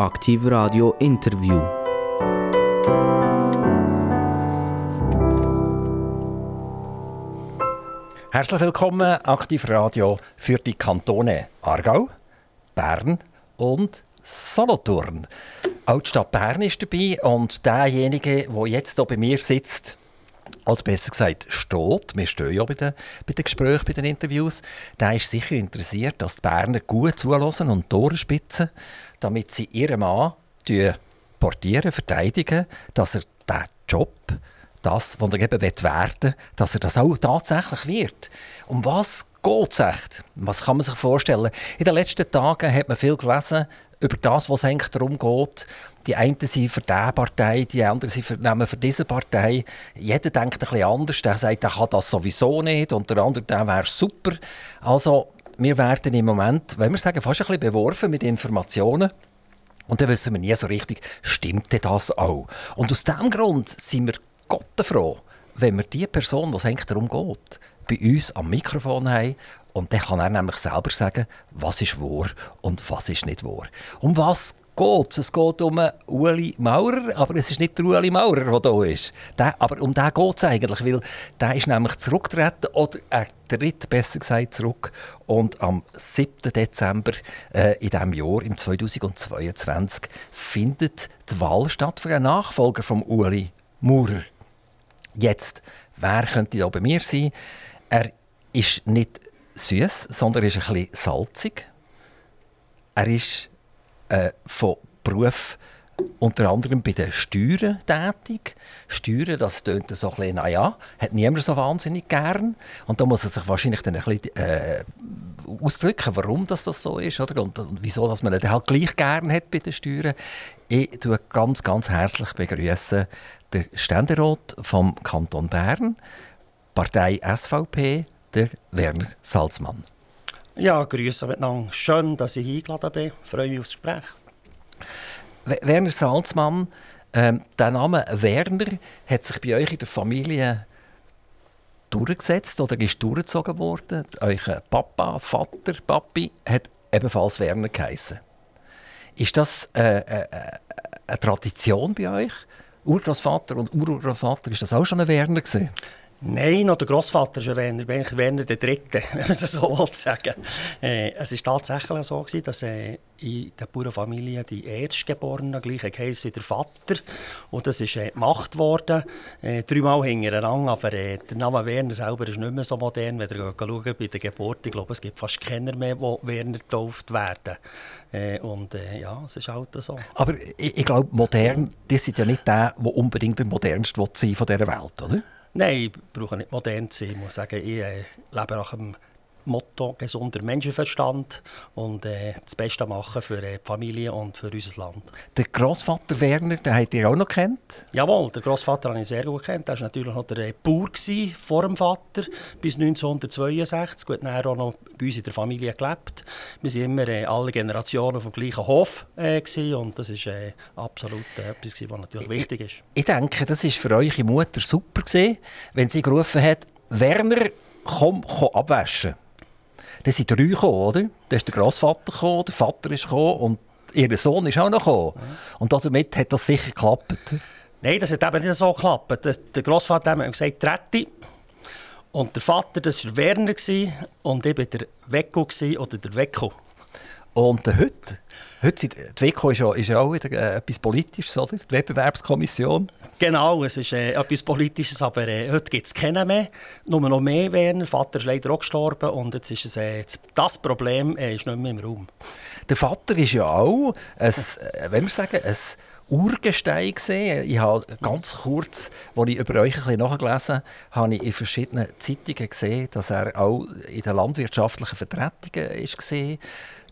Aktiv Radio Interview. Herzlich willkommen, Aktiv Radio für die Kantone Aargau, Bern und Solothurn. Auch die Stadt Bern ist dabei und derjenige, der jetzt hier bei mir sitzt, oder besser gesagt steht, wir stehen ja bei den, bei den Gesprächen, bei den Interviews, der ist sicher interessiert, dass die Berner gut zulassen und Tore spitzen, damit sie ihren Mann portieren, verteidigen, dass er diesen Job, das, was er eben werden will, dass er das auch tatsächlich wird. Um was geht es echt? Was kann man sich vorstellen? In den letzten Tagen hat man viel gelesen über das, was eigentlich darum geht. Die einen sind für diese Partei, die anderen sind für, für diese Partei. Jeder denkt ein bisschen anders. Der sagt, der kann das sowieso nicht und der andere, der wäre super. Also, wir werden im Moment, wenn wir sagen, fast ein bisschen beworfen mit Informationen. Und dann wissen wir nie so richtig, stimmt das auch? Und aus diesem Grund sind wir Gott froh, wenn wir die Person, was eigentlich darum geht, bei uns am Mikrofon haben und dann kann er nämlich selber sagen, was ist wahr und was ist nicht wahr. Um was geht es? Es geht um Ueli Maurer, aber es ist nicht der Ueli Maurer, der da ist. Der, aber um den geht es eigentlich, weil der ist nämlich zurückgetreten oder er tritt besser gesagt zurück und am 7. Dezember äh, in diesem Jahr, im 2022, findet die Wahl statt für einen Nachfolger von Ueli Maurer. Jetzt, wer könnte da bei mir sein? Er ist nicht süß, sondern er ist ein bisschen salzig. Er ist äh, von Beruf unter anderem bei den Steuern tätig. Steuern, das tönt so ein bisschen, naja, hat niemand so wahnsinnig gern. Und da muss er sich wahrscheinlich dann ein bisschen äh, ausdrücken, warum das, das so ist oder? Und, und wieso dass man ihn halt gleich gern hat bei den Steuern. Ich begrüße ganz, ganz herzlich begrüßen den Ständerat vom Kanton Bern, Partei SVP, der Werner Salzmann. Ja, grüße miteinander. Schön, dass ich eingeladen bin. Ich freue mich aufs Gespräch. Werner Salzmann, ähm, der Name Werner hat sich bei euch in der Familie durchgesetzt oder ist durchgezogen worden. Euer Papa, Vater, Papi hat ebenfalls Werner geheißen. Ist das äh, äh, äh, eine Tradition bei euch? Urgroßvater und Urgroßvater, ist das auch schon ein Werner gewesen? Nein, noch der Großvater ist ein Werner, bin ich Werner der Dritte, wenn man es so will sagen. Äh, es war tatsächlich so, gewesen, dass äh, in der Bauernfamilie die Erstgeborenen gleich geheißen wie der Vater. Und das ist äh, gemacht worden, äh, dreimal hintereinander. Aber äh, der Name Werner selber ist nicht mehr so modern, wenn ihr schaut bei der Geburt. Ich glaube, es gibt fast keiner mehr, die Werner getauft werden. Äh, und äh, ja, es ist halt so. Aber ich, ich glaube, modern, die sind ja nicht der, der unbedingt der modernste von dieser Welt, oder? Nein, ich brauche nicht modern zu sein. Ich muss sagen, ich äh, lebe nach dem Motto gesunder Menschenverstand und äh, das Beste machen für äh, die Familie und für unser Land. Der Großvater Werner, den habt ihr auch noch kennt? Jawohl, der Großvater habe ich sehr gut kennt. Er war natürlich noch der äh, Bauer vor dem Vater bis 1962. Gut, er auch noch bei uns in der Familie gelebt. Wir waren immer äh, alle Generationen auf dem gleichen Hof äh, und das ist äh, absolut etwas, was natürlich wichtig ist. Ich denke, das war für eure Mutter super gewesen, wenn sie gerufen hat, Werner, komm, komm abwaschen. Dann sind drei gekommen, oder? Dann ist der Großvater gekommen, der Vater ist gekommen und ihr Sohn ist auch noch gekommen. Ja. Und damit hat das sicher geklappt. Nein, das hat eben nicht so geklappt. Der, der Großvater hat gesagt, Tretti. Und der Vater, das war Werner und ich war der Wecko oder der Wecko. Und heute? Heute sind, die WECO ist ja, ist ja auch wieder äh, etwas Politisches, oder? Die Wettbewerbskommission. Genau, es ist äh, etwas Politisches, aber äh, heute gibt es keinen mehr. Nur noch mehr werden. Der Vater ist leider auch gestorben und jetzt ist es, äh, das Problem äh, ist nicht mehr im Raum. Der Vater ist ja auch, ein, äh, wenn wir sagen, ein Urgestein gesehen. Ich habe ganz kurz, als ich über euch ein bisschen nachgelesen habe, ich in verschiedenen Zeitungen gesehen, dass er auch in den landwirtschaftlichen Vertretungen war,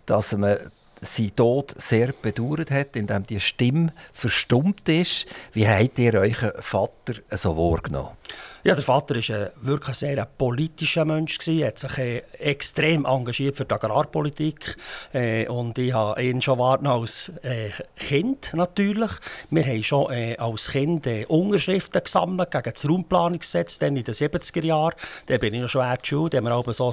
dass man sein Tod sehr bedauert hat, indem die Stimme verstummt ist. Wie habt ihr euren Vater so wahrgenommen? Ja, der Vater war ein wirklich sehr politischer Mensch. Er hat sich äh, extrem engagiert für die Agrarpolitik. Äh, und ich habe ihn schon als äh, Kind natürlich. Wir haben schon äh, als Kind äh, Unterschriften gesammelt gegen das Raumplanungsgesetz dann in den 70er Jahren. Da bin ich noch der Schule. Da haben wir aber so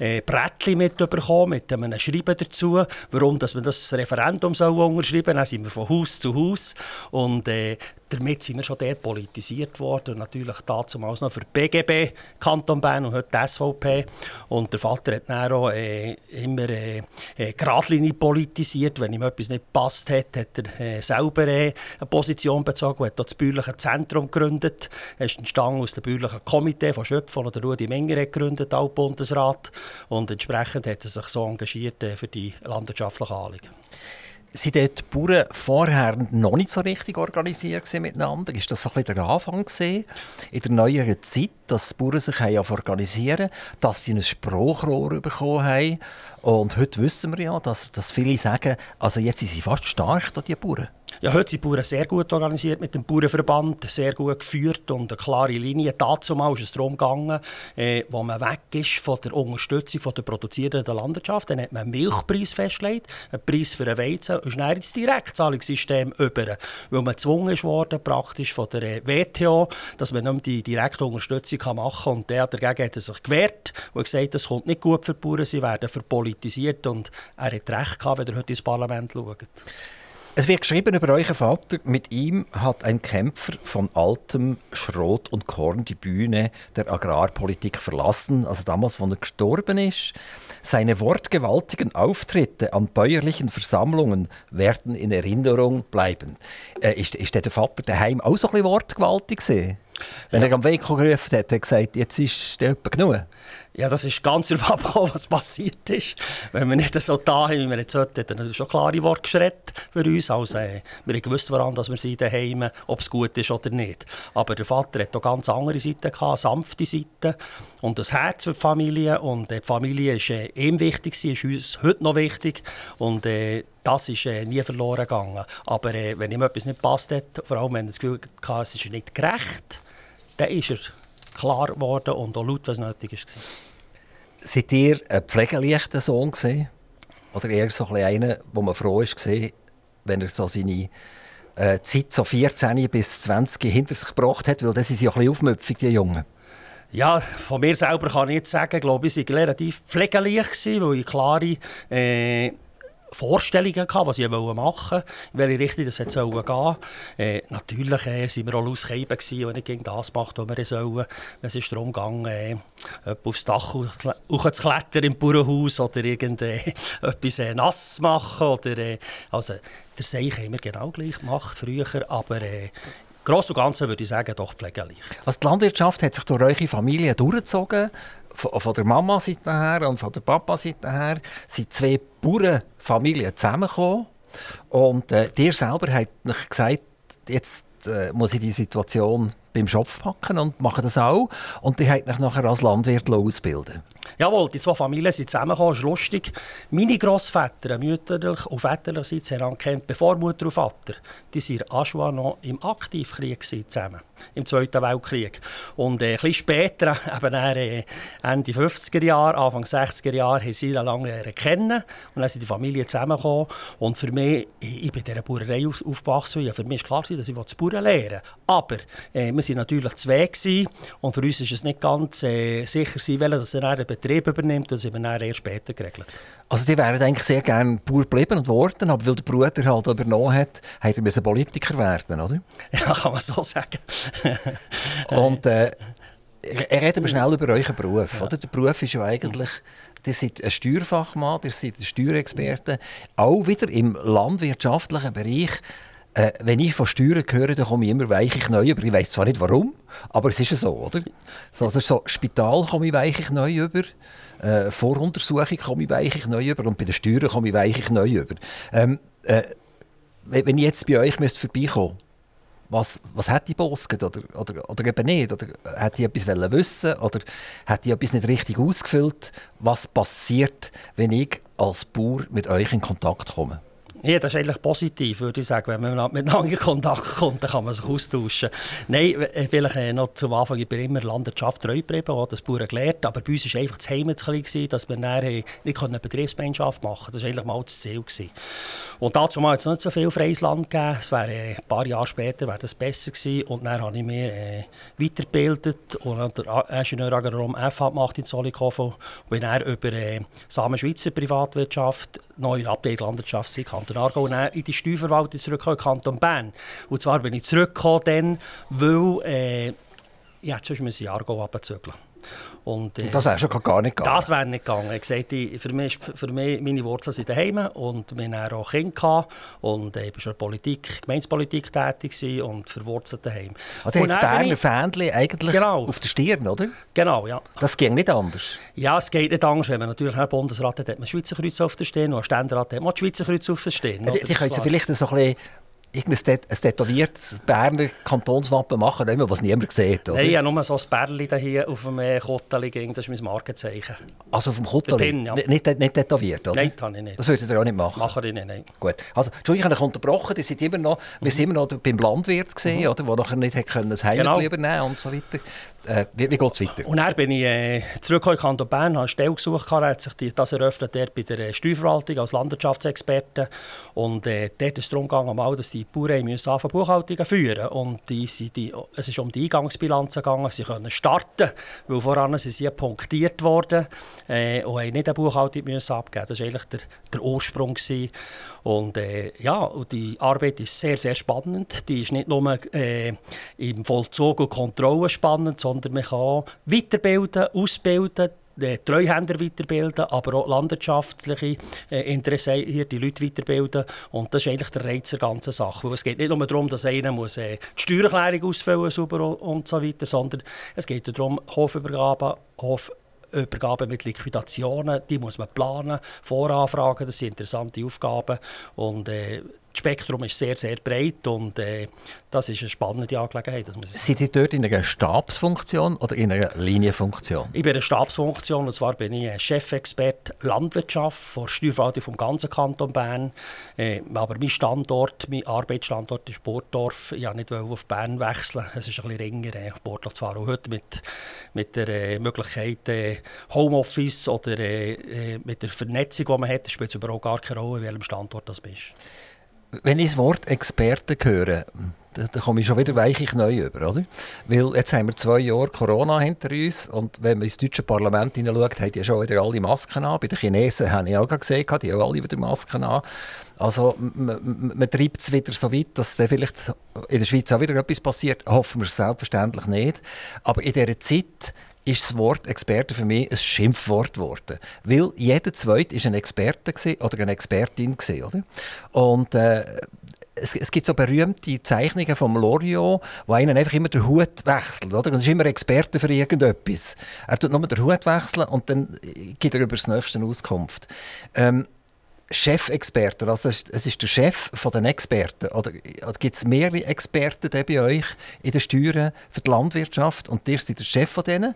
ein äh, Brettchen mitbekommen mit einem Schreiben dazu, warum dass man das Referendum unterschreiben soll. Dann sind wir von Haus zu Haus. Und äh, damit sind wir schon dort politisiert worden. Natürlich damals noch für die BGB Kanton Bern und heute die SVP. Und der Vater hat dann auch äh, immer äh, äh, geradlinig politisiert. Wenn ihm etwas nicht passt hat, hat er äh, selber äh, eine Position bezogen und hat das bäuerliche Zentrum gegründet. Er ist entstanden aus dem bäuerlichen Komitee von Schöpfen, der Rudi Menger gegründet, auch Bundesrat. Und entsprechend hat er sich so engagiert äh, für die landwirtschaftlichen Anliegen sind die Bauern vorher noch nicht so richtig organisiert miteinander? Ist das so ein bisschen der Anfang in der neueren Zeit, dass die Bauern sich organisieren dass sie ein Spruchrohr bekommen haben? Und heute wissen wir ja, dass, dass viele sagen, also jetzt sind sie fast stark, die Bauern. Ja, heute sind die Bauern sehr gut organisiert mit dem Bauernverband, sehr gut geführt und eine klare Linie. Dazu mal ist es darum gegangen, äh, wo man weg ist von der Unterstützung von der produzierenden Landwirtschaft. Dann hat man einen Milchpreis festgelegt, einen Preis für einen Weizen und schnell ins Direktzahlungssystem über. Weil man gezwungen wurde, praktisch von der äh, WTO, dass man nicht die direkte Unterstützung machen kann. Und der dagegen hat er sich gewehrt und gesagt, das kommt nicht gut für die Bauern, sie werden verpolitisiert. Und er hat recht gehabt, wenn er heute ins Parlament schaut. Es wird geschrieben über euren Vater, mit ihm hat ein Kämpfer von altem Schrot und Korn die Bühne der Agrarpolitik verlassen, also damals, als er gestorben ist. Seine wortgewaltigen Auftritte an bäuerlichen Versammlungen werden in Erinnerung bleiben. Äh, ist, ist der Vater daheim auch so ein bisschen wortgewaltig gewesen? Wenn ja. er am Weg gerufen hat, hat er gesagt, jetzt ist der genug. Ja, das ist ganz darauf abgekommen, was passiert ist. Wenn wir nicht so da haben, wie wir jetzt heute, dann hat schon klare Worte geschreit für uns. Also, äh, wir haben gewusst, woran dass wir sie daheim, ob es gut ist oder nicht. Aber der Vater hat auch ganz andere Seiten gehabt, sanfte Seiten und das Herz für die Familie. Und äh, die Familie ist äh, ihm wichtig, ist uns heute noch wichtig. Und äh, das ist äh, nie verloren gegangen. Aber äh, wenn ihm etwas nicht passt hat, vor allem wenn er das Gefühl hatte, es ist nicht gerecht, dann ist er klar geworden und auch laut, was nötig war. Seid ihr ein pflegeleichter Sohn gewesen? Oder eher so ein einer, wo man froh ist, wenn er so seine äh, Zeit so 14 bis 20 hinter sich gebracht hat? Weil das ist ja ein bisschen aufmüpfig, die Jungen. Ja, von mir selber kann ich jetzt sagen, glaube ich, ich war relativ pflegeleicht, weil ich klare äh, Vorstellungen gehabt, was ich machen wollte, in welche Richtung das gehen soll. Äh, natürlich äh, wir auch auskeiben und nicht gegen das gemacht, was wir sollen. Es ist darum gegangen, äh, aufs Dach zu klettern im Bauernhaus oder irgendetwas äh, nass zu machen. Oder, äh, also, der Seich haben wir genau gleich gemacht früher, aber äh, Gross und Ganzen würde ich sagen, doch pflegeleicht. Also die Landwirtschaft hat sich durch eure Familie durchgezogen von, der Mama-Seite her und von der Papa-Seite her sind zwei Bauernfamilien zusammengekommen. Und äh, dir selber hat gesagt, jetzt äh, muss ich die Situation beim Schopf packen und mache das auch. Und die hat mich nachher als Landwirt ausbilden Jawohl, die zwei Familien sind zusammengekommen. Das ist lustig. Meine Grossväter, mütterlich und väterlicherseits, haben kennt, bevor Mutter und Vater, die waren Aschua noch im Aktivkrieg zusammen, im Zweiten Weltkrieg. Und äh, ein bisschen später, eben dann, äh, Ende 50er Jahre, Anfang 60er Jahre, haben sie lange kennen und dann sind die Familien zusammengekommen. Und für mich, ich bin in dieser Bauerei aufgewachsen, ja, für mich war klar, dass ich das Bauern lernen Aber äh, waren natürlich zwei gewesen, und für uns ist es nicht ganz äh, sicher, dass er einen Betrieb übernimmt. Das sind wir erst später geregelt. Also die wären eigentlich sehr gerne Bauer geblieben und geworden, aber weil der Bruder halt übernommen hat, hat er Politiker werden, oder? Ja, kann man so sagen. und äh, reden wir schnell über euren Beruf. Ja. Oder? Der Beruf ist ja eigentlich, ihr seid ein Steuerfachmann, ihr seid ein Steuerexperte, auch wieder im landwirtschaftlichen Bereich. Äh, wenn ich von Steuern höre, dann komme ich immer weiche Knie über. Ich weiß zwar nicht warum, aber es ist ja so, oder? So, also so Spital komme ich weiche Knie über, äh, Voruntersuchung komme ich weiche Knie über und bei den Steuern komme ich weiche Knie über. Ähm, äh, wenn ich jetzt bei euch müsste vorbeikommen was, was hat die Bosket oder, oder, oder eben nicht? Oder hat die etwas wissen oder hat die etwas nicht richtig ausgefüllt? Was passiert, wenn ich als Bauer mit euch in Kontakt komme? Ja, das ist eigentlich positiv, würde ich sagen. Wenn man miteinander in Kontakt kommt, dann kann man sich austauschen. Nein, äh, vielleicht äh, noch zum Anfang, ich bin immer Landwirtschaft treu geblieben, das Bauern gelernt, aber bei uns war einfach das Heim zu dass wir dann äh, nicht eine Betriebsgemeinschaft machen konnten. Das war eigentlich mal das Ziel. Und dazu mal jetzt nicht so viel freies Land gegeben. Es wäre, ein paar Jahre später wäre das besser gewesen. Und dann habe ich mich äh, weitergebildet und der Ingenieur Agronom FH gemacht in Zollikofen und bin dann über äh, Samen Schweizer Privatwirtschaft, neue Abteilung Landwirtschaft in Kanton Aargau in die Steuerverwaltung zurückgekommen, Kanton Bern. Und zwar bin ich zurückgekommen, dann, weil äh, ja, sonst müssen ich Aargau abzügeln. Und, äh, das wäre schon gar nicht gegangen? Das wäre nicht gegangen. Ich gesagt, für, mich, für mich, meine Wurzeln sind daheim und wir hatten auch Kinder und ich war schon Politik, Gemeindepolitik tätig und verwurzelt daheim. Also und das Berner Fähnchen eigentlich genau. auf der Stirn, oder? Genau, ja. Das ging nicht anders? Ja, es geht nicht anders. Wenn man natürlich einen Bundesrat hat, hat man Schweizer Kreuz auf der Stirn und einen Ständerat hat man Schweizer Kreuz auf der Stirn. Die, die können Sie vielleicht so ein bisschen ein tätowiertes Berner Kantonswappen machen, mehr, was niemand sieht, oder? Nein, ja, nur so ein Bärli hier auf dem äh, Kotteli, das ist mein Markenzeichen. Also auf dem Kotteli? Pin, ja. nicht, nicht tätowiert, oder? Nein, das kann ich nicht. Das würdet ihr auch nicht machen? Machen ich nicht, nein. Gut. Also, Entschuldigung, ich habe unterbrochen, sind immer noch, mhm. wir sind immer noch beim Landwirt gesehen, mhm. oder, der nachher nicht können, das Heim genau. übernehmen und so weiter. Äh, wie wie geht es weiter? Und dann bin ich äh, zurückgekommen in Kanton Bern, habe eine Stelle gesucht, hat sich die, das eröffnet bei der äh, Steuerverwaltung als Landwirtschaftsexperte. Und äh, dort ist es darum gegangen, dass die Bauern müssen anfangen, Buchhaltungen führen und die, die, Es ist um die Eingangsbilanz gegangen, sie können starten, weil voran sind sie punktiert worden äh, und haben nicht eine Buchhaltung müssen abgeben Das war eigentlich der, der Ursprung. Gewesen. Und äh, ja, und die Arbeit ist sehr, sehr spannend. Die ist nicht nur äh, im Vollzug und Kontrolle spannend, sondern man kann weiterbilden, ausbilden, die Treuhänder weiterbilden, aber auch landwirtschaftliche äh, interessierte Leute weiterbilden. Und das ist eigentlich der Reiz der ganzen Sache. Weil es geht nicht nur darum, dass einer muss, äh, die Steuererklärung ausfüllen sauber und so weiter, sondern es geht darum, Hofübergaben, Hof Übergaben mit Liquidationen, die muss man planen, voranfragen, das sind interessante Aufgaben und äh, das Spektrum ist sehr, sehr breit und äh, das ist eine spannende Angelegenheit. Das muss ich Sind Sie dort in einer Stabsfunktion oder in einer Linienfunktion? Ich bin in einer Stabsfunktion und zwar bin ich Chefexperte Landwirtschaft vor Steuerverwaltung vom ganzen Kanton Bern. Äh, aber mein Standort, mein Arbeitsstandort ist Bordorf. Ich wollte nicht auf Bern wechseln. Es ist ein bisschen ringer, äh, auf Bordorf zu fahren. Und heute mit, mit der äh, Möglichkeit äh, Homeoffice oder äh, äh, mit der Vernetzung, die man hat, spielt es überhaupt gar keine Rolle, welchem Standort das bist. Wenn ich das Wort Experte höre, da, da komme ich schon wieder weiche neu über, oder? Weil jetzt haben wir zwei Jahre Corona hinter uns und wenn man ins deutsche Parlament hineinschaut, haben die schon wieder alle Masken an. Bei den Chinesen habe ich auch gesehen, die haben alle wieder Masken an. Also man, man treibt es wieder so weit, dass dann vielleicht in der Schweiz auch wieder etwas passiert. Hoffen wir es selbstverständlich nicht. Aber in dieser Zeit ist das Wort Experte für mich ein Schimpfwort geworden. Weil jeder Zweite war ein Experte oder eine Expertin. Oder? Und äh, es, es, gibt so berühmte Zeichnungen von Loriot, wo einer einfach immer den Hut wechselt. Oder? Und ist immer Experte für irgendetwas. Er tut nur den Hut wechseln und dann gibt er über das Nächste Auskunft. Ähm, Chefexperten, also es ist der Chef der Experten. Oder, oder gibt es mehrere Experten bei euch in den Steuern für die Landwirtschaft und ihr seid der Chef von denen?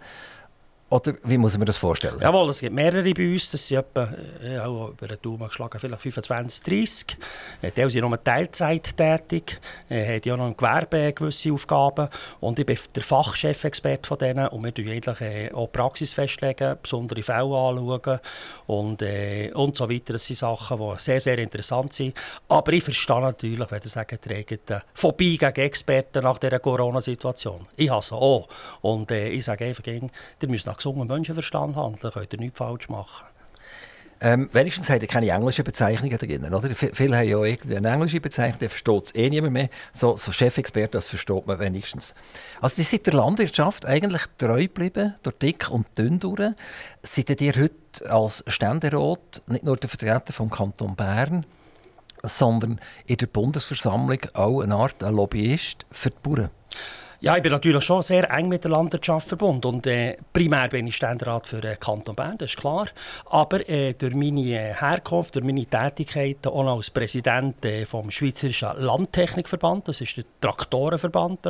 Oder wie muss man das vorstellen? Jawohl, es gibt mehrere bei uns. Das sind etwa, äh, auch über den Daumen geschlagen, vielleicht 25, 30. Äh, die sind nur Teilzeit tätig, äh, haben auch noch im Gewerbe gewisse Aufgaben. Und ich bin der Fachchef-Experte von denen. Und wir tun eigentlich auch Praxis festlegen, besondere Fälle anschauen und, äh, und so weiter. Das sind Sachen, die sehr, sehr interessant sind. Aber ich verstehe natürlich, wenn ihr sagt, ihr habt Phobie gegen Experten nach dieser Corona-Situation. Ich habe es auch. Und äh, ich sage einfach, ihr müsst nach gesungenen Menschenverstand handeln, könnt ihr nichts falsch machen. Ähm, wenigstens haben die keine englischen Bezeichnungen drin. Oder? Viele haben ja irgendwie eine englische Bezeichnung, der versteht es eh niemand mehr. So, so Chefexperte, das versteht man wenigstens. Also die sind der Landwirtschaft eigentlich treu geblieben, durch dick und dünn durch. Seid ihr heute als Ständerat nicht nur der Vertreter vom Kanton Bern, sondern in der Bundesversammlung auch eine Art Lobbyist für die Bauern? Ja, ich bin natürlich schon sehr eng mit der Landwirtschaft verbunden und äh, primär bin ich Ständerat für den Kanton Bern, das ist klar. Aber äh, durch meine äh, Herkunft, durch meine Tätigkeit auch als Präsident äh, vom Schweizerischen Landtechnikverband, das ist der Traktorenverband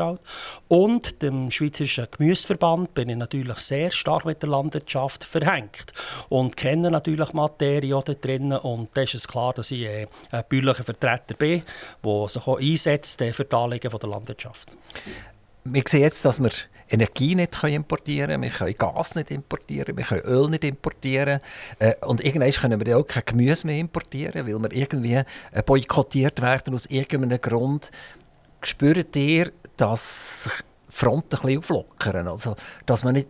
und dem Schweizerischen Gemüseverband bin ich natürlich sehr stark mit der Landwirtschaft verhängt und kenne natürlich Materie da drinnen und da ist es klar, dass ich äh, ein bäuerlicher Vertreter bin, der sich auch einsetzt äh, für die Anliegen der Landwirtschaft wir sehen jetzt, dass wir Energie nicht importieren können, wir können Gas nicht importieren, wir können Öl nicht importieren äh, und irgendwann können wir auch kein Gemüse mehr importieren, weil wir irgendwie äh, boykottiert werden aus irgendeinem Grund. Spürt ihr, dass sich Fronten ein bisschen auflockern? Also, dass man nicht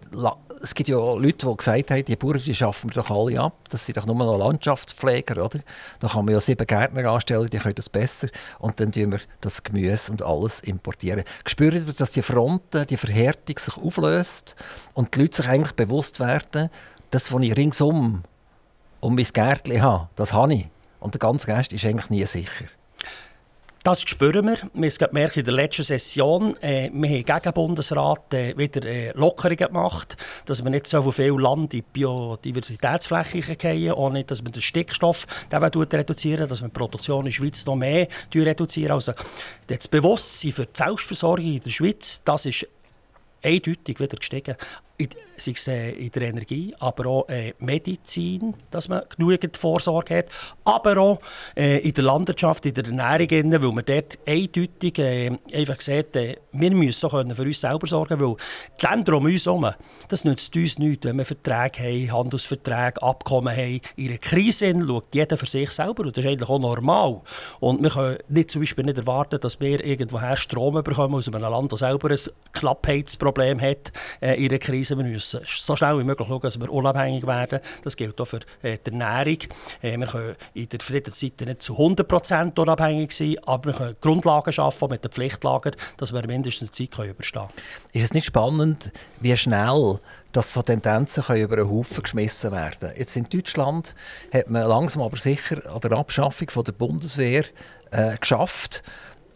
es gibt ja Leute, die gesagt haben, die Bauern die schaffen wir doch alle ab. Das sind doch nur noch Landschaftspfleger, oder? Da kann man ja sieben Gärtner anstellen, die können das besser. Und dann tun wir das Gemüse und alles importieren. Spürt ihr, dass die Fronten, die Verhärtung sich auflöst und die Leute sich eigentlich bewusst werden, das, was ich ringsum um mein Gärtchen habe, das habe ich. Und der ganze Rest ist eigentlich nie sicher. Das spüren wir. Wir haben gemerkt in der letzten Session, äh, wir haben gegen den Bundesrat äh, wieder äh, Lockerungen gemacht, dass wir nicht so viel Land in Biodiversitätsflächen gehen, auch nicht, dass wir den Stickstoff reduzieren, dass wir die Produktion in der Schweiz noch mehr reduzieren. Also das Bewusstsein für die Selbstversorgung in der Schweiz, das ist eindeutig wieder gestiegen sei es äh, in der Energie, aber auch äh, Medizin, dass man genügend Vorsorge hat, aber auch äh, in der Landwirtschaft, in der Ernährung, weil man dort eindeutig äh, einfach sieht, äh, wir müssen können für uns selber sorgen, weil die Länder um uns herum, das nützt uns nichts, wenn wir Verträge haben, Handelsverträge, Abkommen haben. In einer Krise schaut jeder für sich selber und das ist eigentlich auch normal. Und wir können nicht, zum Beispiel nicht erwarten, dass wir irgendwoher Strom bekommen aus einem Land, das selber ein Knappheitsproblem hat äh, in einer Krise. Wir müssen so schnell wie möglich schauen, dass wir unabhängig werden. Das gilt auch für äh, die Ernährung. Äh, wir können in der Friedenszeit nicht zu 100% unabhängig sein, aber wir können Grundlagen schaffen mit den Pflichtlager, dass wir mindestens die Zeit überstehen können. Ist es nicht spannend, wie schnell dass so Tendenzen können über einen Haufen geschmissen werden Jetzt in Deutschland hat man langsam aber sicher an der Abschaffung von der Bundeswehr äh, geschafft.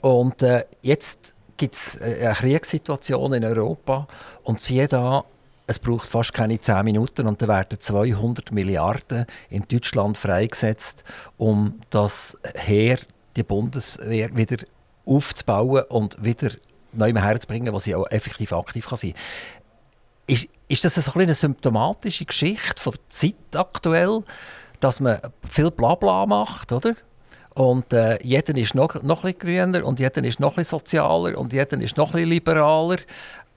Und äh, jetzt gibt es äh, eine Kriegssituation in Europa und siehe da, es braucht fast keine 10 Minuten und dann werden 200 Milliarden in Deutschland freigesetzt, um das Heer, die Bundeswehr wieder aufzubauen und wieder neu herzubringen, was sie auch effektiv aktiv kann sein kann. Ist, ist das so eine symptomatische Geschichte von der Zeit aktuell, dass man viel Blabla macht, oder? Und äh, jeder ist noch, noch ein grüner und jeder ist noch ein sozialer und jeder ist noch ein liberaler.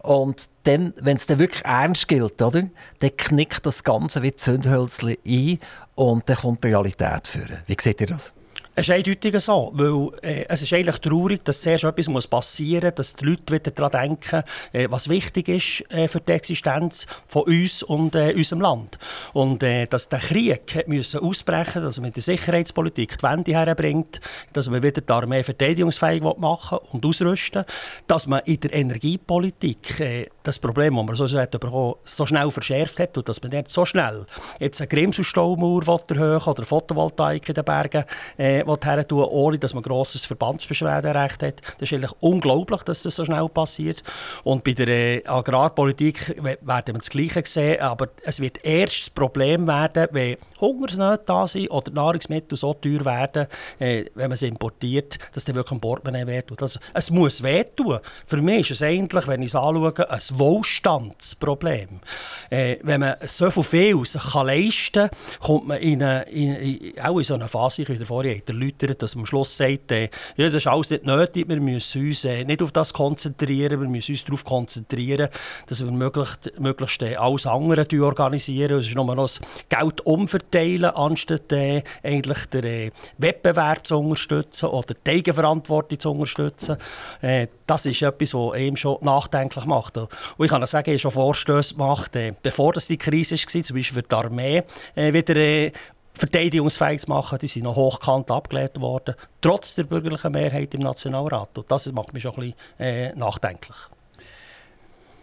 Und dann, wenn es dann wirklich ernst gilt, oder, dann knickt das Ganze wie Zündhölzchen ein und dann kommt die Realität führen. Wie seht ihr das? Es ist eindeutig so, weil äh, es ist eigentlich traurig, dass zuerst etwas muss passieren muss, dass die Leute wieder daran denken, äh, was wichtig ist äh, für die Existenz von uns und äh, unserem Land. Und äh, dass der Krieg müssen ausbrechen dass man der Sicherheitspolitik die Wende herbringt, dass man wieder die Armee verteidigungsfähig machen und ausrüsten dass man in der Energiepolitik äh, das Problem, das man so, so schnell verschärft hat und dass man nicht so schnell jetzt eine Grimselstaumauer erhöhen oder Photovoltaik in den Bergen äh, her tun, ohne dass man grosses Verbandsbeschwerderecht hat. Das ist eigentlich unglaublich, dass das so schnell passiert. Und bei der äh, Agrarpolitik werden wir das Gleiche sehen, aber es wird erst das Problem werden, wenn Hungersnöte da sind oder Nahrungsmittel so teuer werden, äh, wenn man sie importiert, dass dann wirklich ein Portemonnaie wehtut. Also, es muss wehtun. Für mich ist es eigentlich, wenn ich es anschaue, ein Wohlstandsproblem. Äh, wenn man so viel sich kann leisten kann, kommt man in eine, in, in, auch in so eine Phase, ich wieder vorhin erläutert, dass man am Schluss sagt, äh, ja, das ist alles nicht nötig, wir müssen uns äh, nicht auf das konzentrieren, wir müssen uns darauf konzentrieren, dass wir möglichst, möglichst äh, alles andere organisieren. Es ist nur noch das Geld umverteilen, anstatt äh, eigentlich den äh, Wettbewerb zu unterstützen oder die Eigenverantwortung zu unterstützen. Das ist etwas, was eben schon nachdenklich macht. Und ich kann sagen, ich habe schon Vorstöße gemacht, äh, bevor das die Krise war, zum Beispiel für die Armee, äh, wieder äh, verteidigungsfähig zu machen, die sind noch hochkant abgelehnt worden, trotz der bürgerlichen Mehrheit im Nationalrat. Und das macht mich schon ein bisschen äh, nachdenklich.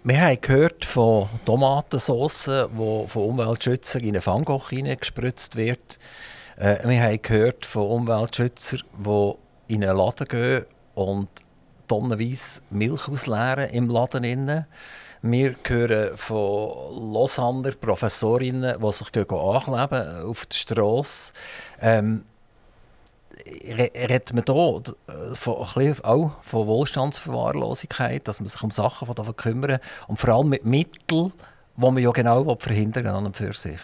Wir haben gehört von Tomatensauce, die von Umweltschützern in einen Fangkoch hineingespritzt wird. Äh, wir haben gehört von Umweltschützern, die in einen Laden gehen und tonnenweise Milch ausleeren im Laden. Innen. Wir hören von Lausanner Professorinnen, die sich ankleben auf der Straße. Ähm, redet man hier von, auch von Wohlstandsverwahrlosigkeit, dass man sich um Sachen kümmern und vor allem mit Mitteln, die man ja genau verhindern an und für sich.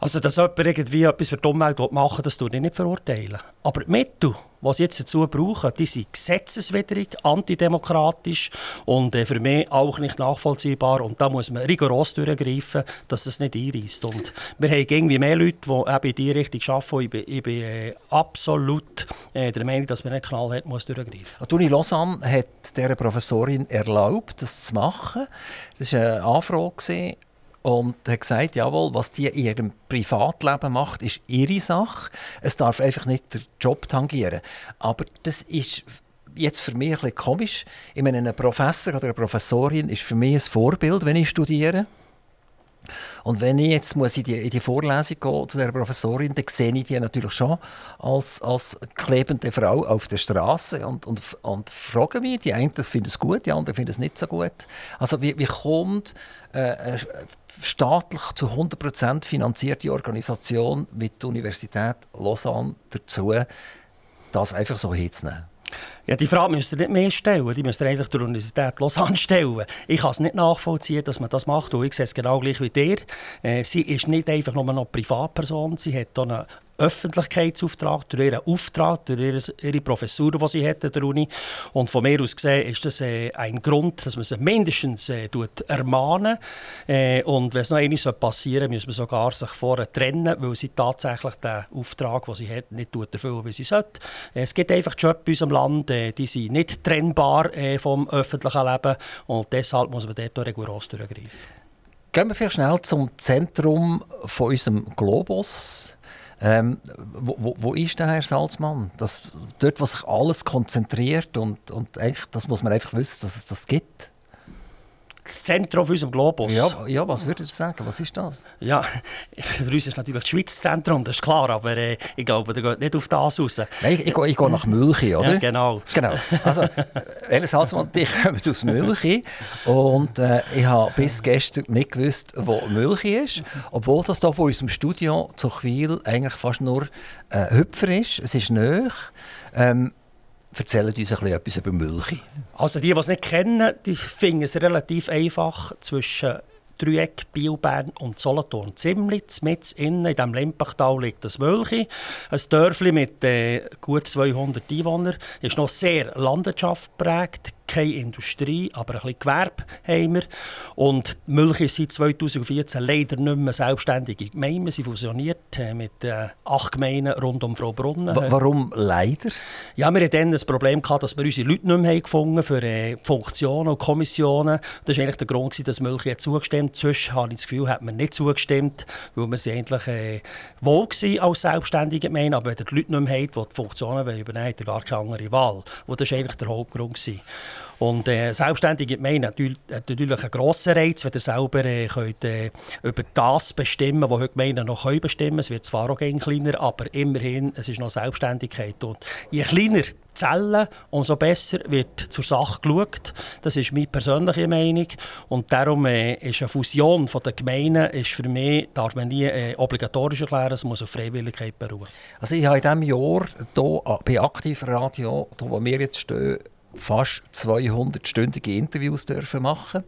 Also, dass jemand irgendwie etwas für die Umwelt machen will, das tue ich nicht verurteilen. Aber die Mittel, sie jetzt dazu brauchen, die sind gesetzeswidrig, antidemokratisch und äh, für mich auch nicht nachvollziehbar. Und da muss man rigoros durchgreifen, dass es nicht einreißt. Und wir haben irgendwie mehr Leute, die eben in diese Richtung arbeiten. Ich bin, ich bin äh, absolut äh, der Meinung, dass man nicht knallhart muss durchgreifen Uni Lausanne hat dieser Professorin erlaubt, das zu machen. Das war eine Anfrage und hat gesagt, jawohl, was die in ihrem Privatleben macht, ist ihre Sache. Es darf einfach nicht der Job tangieren. Aber das ist jetzt für mich ein komisch. Ich meine, ein Professor oder eine Professorin ist für mich ein Vorbild, wenn ich studiere. Und wenn ich jetzt muss in, die, in die Vorlesung gehen zu der Professorin, dann sehe ich die natürlich schon als, als klebende Frau auf der Straße und, und, und frage mich, die einen finden es gut, die anderen finden es nicht so gut. Also wie, wie kommt äh, eine staatlich zu 100% finanzierte Organisation wie die Universität Lausanne dazu, das einfach so hinzunehmen? Ja, die Frage müsst ihr nicht mehr stellen, die müsst ihr eigentlich der Universität Lausanne stellen. Ich kann es nicht nachvollziehen, dass man das macht, und ich sehe es genau gleich wie dir. Äh, sie ist nicht einfach nur noch Privatperson, sie hat eine Öffentlichkeitsauftrag, durch ihren Auftrag, durch ihre, Professur, die sie hat an der Uni. Und von mir aus gesehen ist das äh, ein Grund, dass man sie mindestens äh, ermahnen äh, Und wenn es noch einmal passieren muss man sogar sich vorher trennen, weil sie tatsächlich den Auftrag, den sie hat, nicht erfüllen, wie sie sollte. Es gibt einfach Jobs in unserem Land, äh, die sind nicht trennbar äh, vom öffentlichen Leben und deshalb muss man dort rigoros durchgreifen. Gehen wir vielleicht schnell zum Zentrum von unserem Globus. Ähm, wo, wo, wo, ist der Herr Salzmann? Das, dort, wo sich alles konzentriert und, und eigentlich, das muss man einfach wissen, dass es das gibt das Zentrum von unserem Globus. Ja, ja was würdest du sagen? Was ist das? Ja, für uns ist natürlich das Schweizer Zentrum, das ist klar, aber äh, ich glaube, der geht nicht auf das raus. Nein, ich, ich, ich gehe nach Mülchi, oder? Ja, genau. genau. Also, Enes Halsmann und ich kommen aus Mülchi und äh, ich habe bis gestern nicht gewusst, wo Mülchi ist, obwohl das hier von unserem Studio zu Chwil eigentlich fast nur äh, Hüpfer ist. Es ist nöch. Ähm, Erzählen uns etwas über Mülchi. Also die, die es nicht kennen, die finden es relativ einfach zwischen Dreieck, Bielbern und Solothurn. Ziemlich mit innen in diesem Limpachtal liegt das Mölchi. Ein Dörfli mit äh, gut 200 Einwohnern. Ist noch sehr Landwirtschaft geprägt keine Industrie, aber ein bisschen Gewerbe haben wir. Und Mülch ist seit 2014 leider nicht mehr selbstständige Gemeinde. Wir sind fusioniert äh, mit äh, acht Gemeinden rund um Frau Brunnen. warum leider? Ja, wir hatten dann das Problem, gehabt, dass wir unsere Leute nicht mehr gefunden für äh, Funktionen und Kommissionen. Das war eigentlich der Grund, dass Mülch hat zugestimmt Sonst habe ich das Gefühl, hat man nicht zugestimmt, weil wir sind eigentlich äh, wohl als selbstständige Gemeinde, aber wenn die Leute nicht mehr habt, die die Funktionen übernehmen wollen, habt ihr gar keine andere Wahl. Und das war eigentlich der Hauptgrund. Gewesen. Und äh, selbstständige Gemeinde hat natürlich einen grossen Reiz, wenn ihr selber äh, könnt, äh, über das bestimmen was heute Gemeinden noch können bestimmen Es wird zwar auch kleiner, aber immerhin, es ist noch Selbstständigkeit. Und je kleiner die Zellen, umso besser wird zur Sache geschaut. Das ist meine persönliche Meinung. Und darum äh, ist eine Fusion von der Gemeinden ist für mich, darf man nie äh, obligatorisch erklären, es muss auf Freiwilligkeit beruhen. Also ich habe in diesem Jahr hier bei Aktiv Radio, wo wir jetzt stehen, fast 200-stündige Interviews dürfen machen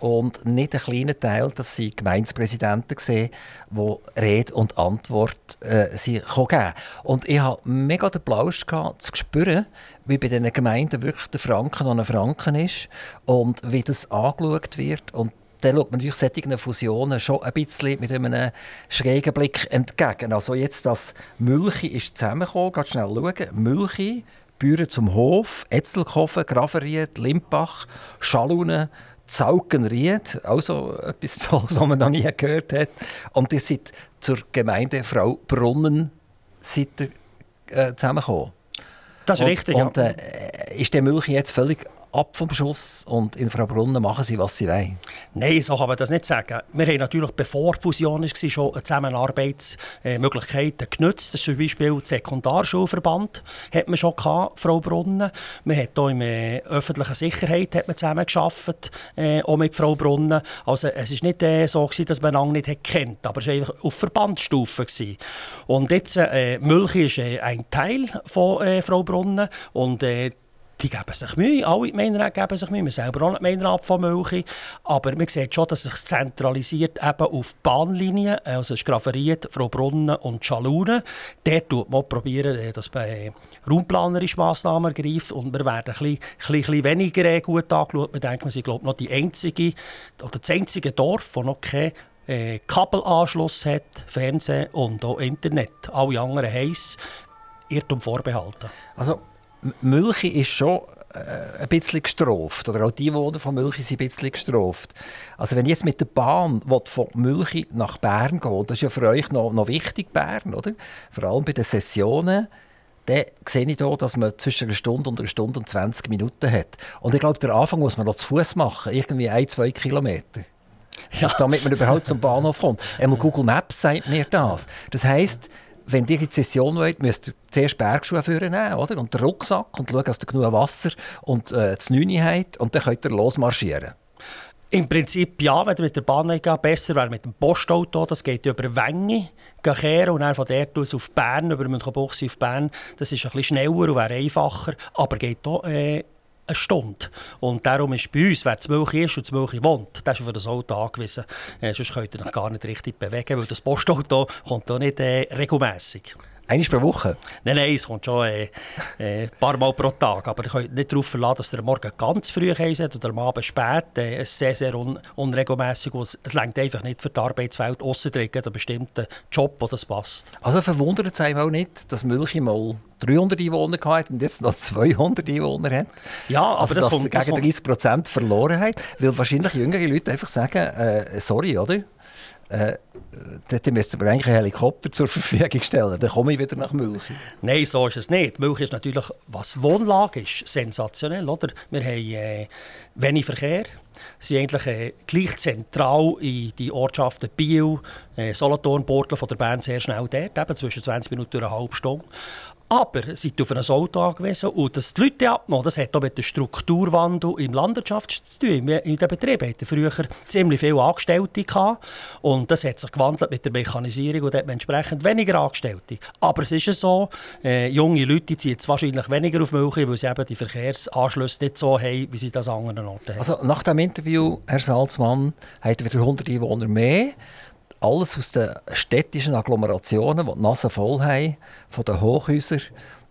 und nicht ein kleiner Teil, das sind Gemeindepräsidenten gesehen, die Rede und Antwort äh, sie geben Und ich hatte mega den Plausch gehabt, zu spüren, wie bei diesen Gemeinden wirklich der Franken an einen Franken ist und wie das angeschaut wird und dann schaut man natürlich solchen Fusionen schon ein bisschen mit einem schrägen Blick entgegen. Also jetzt das Mülchi ist zusammengekommen, ganz schnell schauen. Mülchi, Büren zum Hof, Etzelkofen, Graveried, Limpach, Schalunen, Zaukenried, also etwas Tolles, was man noch nie gehört hat. Und ihr seid zur Gemeinde Frau Brunnen seid ihr, äh, zusammengekommen. Das ist und, richtig, Und äh, ist der Milch jetzt völlig ab vom Schuss und in Frau Brunnen machen sie, was sie wollen? Nein, so kann man das nicht sagen. Wir haben natürlich, bevor die Fusion war, schon eine Zusammenarbeitsmöglichkeit genutzt. Das ist zum Beispiel der Sekundarschulverband, hat man schon gehabt, Frau Brunnen. Man hat hier in der öffentlichen Sicherheit hat man zusammen gearbeitet, äh, auch mit Frau Brunnen. Also es war nicht äh, so, gewesen, dass man lange nicht kennt, aber es war einfach auf Verbandsstufe. Gewesen. Und jetzt, äh, Milch ist äh, ein Teil von äh, Frau Brunnen und äh, die geben sich Mühe, alle Gemeinderäte geben sich Mühe, wir selber auch nicht Gemeinderat von Milch. Aber man sieht schon, dass es sich zentralisiert eben auf Bahnlinien, also es ist graveriert, Frau Brunnen und Schaluren. Dort tut man probieren, äh, dass man äh, raumplanerische Massnahmen ergreift und wir werden ein bisschen, ein bisschen weniger äh, gut angeschaut. Wir denken, wir sind glaube ich, noch die einzige, oder das einzige Dorf, das noch keine äh, Kabelanschluss hat, Fernsehen und auch Internet. Alle anderen heiß Irrtum vorbehalten. Also Mülchi ist schon äh, ein bisschen gestraft. Oder auch die Wohner von Mülchi sind ein bisschen gestraft. Also wenn ich jetzt mit der Bahn von Mülchi nach Bern gehe, das ist ja für euch noch, noch wichtig, Bern, oder? Vor allem bei den Sessionen, dann sehe ich hier, dass man zwischen einer Stunde und einer Stunde und 20 Minuten hat. Und ich glaube, der Anfang muss man noch zu Fuß machen, irgendwie ein, zwei Kilometer. Ja. Damit man überhaupt zum Bahnhof kommt. Einmal Google Maps sagt mir das. Das heisst, wenn ihr in die Session wollt, müsst ihr zuerst Bergschuhe nehmen, oder? Und den Rucksack und schauen, dass ihr genug Wasser und äh, das Neune habt und dann könnt ihr losmarschieren. Im Prinzip ja, wenn ihr mit der Bahn geht, besser wäre mit dem Postauto. Das geht über Wänge, kehren und dann von dort aus auf Bern, über Münchenbuchsee auf Bern. Das ist ein bisschen schneller und wäre einfacher, aber geht auch äh, eine Stunde. Und darum ist bei uns, wer Milch ist und Milch wohnt, der ist für das Auto angewiesen. Äh, sonst könnt ihr euch gar nicht richtig bewegen, weil das Postauto kommt auch nicht äh, regelmässig. Einmal pro Woche? Nein, nein, es kommt schon äh, äh, ein paar Mal pro Tag. Aber ihr könnt nicht darauf verlassen, dass ihr Morgen ganz früh seid oder am Abend spät. Äh, es ist sehr, sehr un unregelmässig. Es, es reicht einfach nicht für die Arbeitswelt, außer einen bestimmten Job, wo das passt. Also verwundert es einem auch nicht, dass Milch mal 300 Einwohner hatte und jetzt noch 200 Einwohner hat. Ja, aber also, das dass kommt, gegen 30 Prozent verloren hat, weil wahrscheinlich jüngere Leute einfach sagen, äh, sorry, oder? Äh, dort müssten wir eigentlich einen Helikopter zur Verfügung stellen. Dann komme ich wieder nach Milch. Nein, so ist es nicht. Milch ist natürlich, was Wohnlage ist, sensationell. Oder? Wir haben äh, wenig Verkehr. Sie sind eigentlich äh, gleich zentral in die Ortschaften Biel, äh, Solothurn, Portland von der Bern sehr schnell dort, eben zwischen 20 Minuten und einer halben Stunde. Aber sie sind auf ein Auto angewiesen und das die Leute abnehmen, das hat auch mit dem Strukturwandel im Landwirtschaft zu tun. In den Betrieben hatten früher ziemlich viele Angestellte gehabt, und das hat sich gewandelt mit der Mechanisierung und hat entsprechend weniger Angestellte. Aber es ist so, äh, junge Leute ziehen jetzt wahrscheinlich weniger auf Milch, weil sie eben die Verkehrsanschlüsse nicht so haben, wie sie das an anderen Orten haben. Also nach dem Interview, Herr Salzmann, hat wieder 100 Einwohner mehr alles aus den städtischen Agglomerationen, die die Nase voll haben, von den Hochhäusern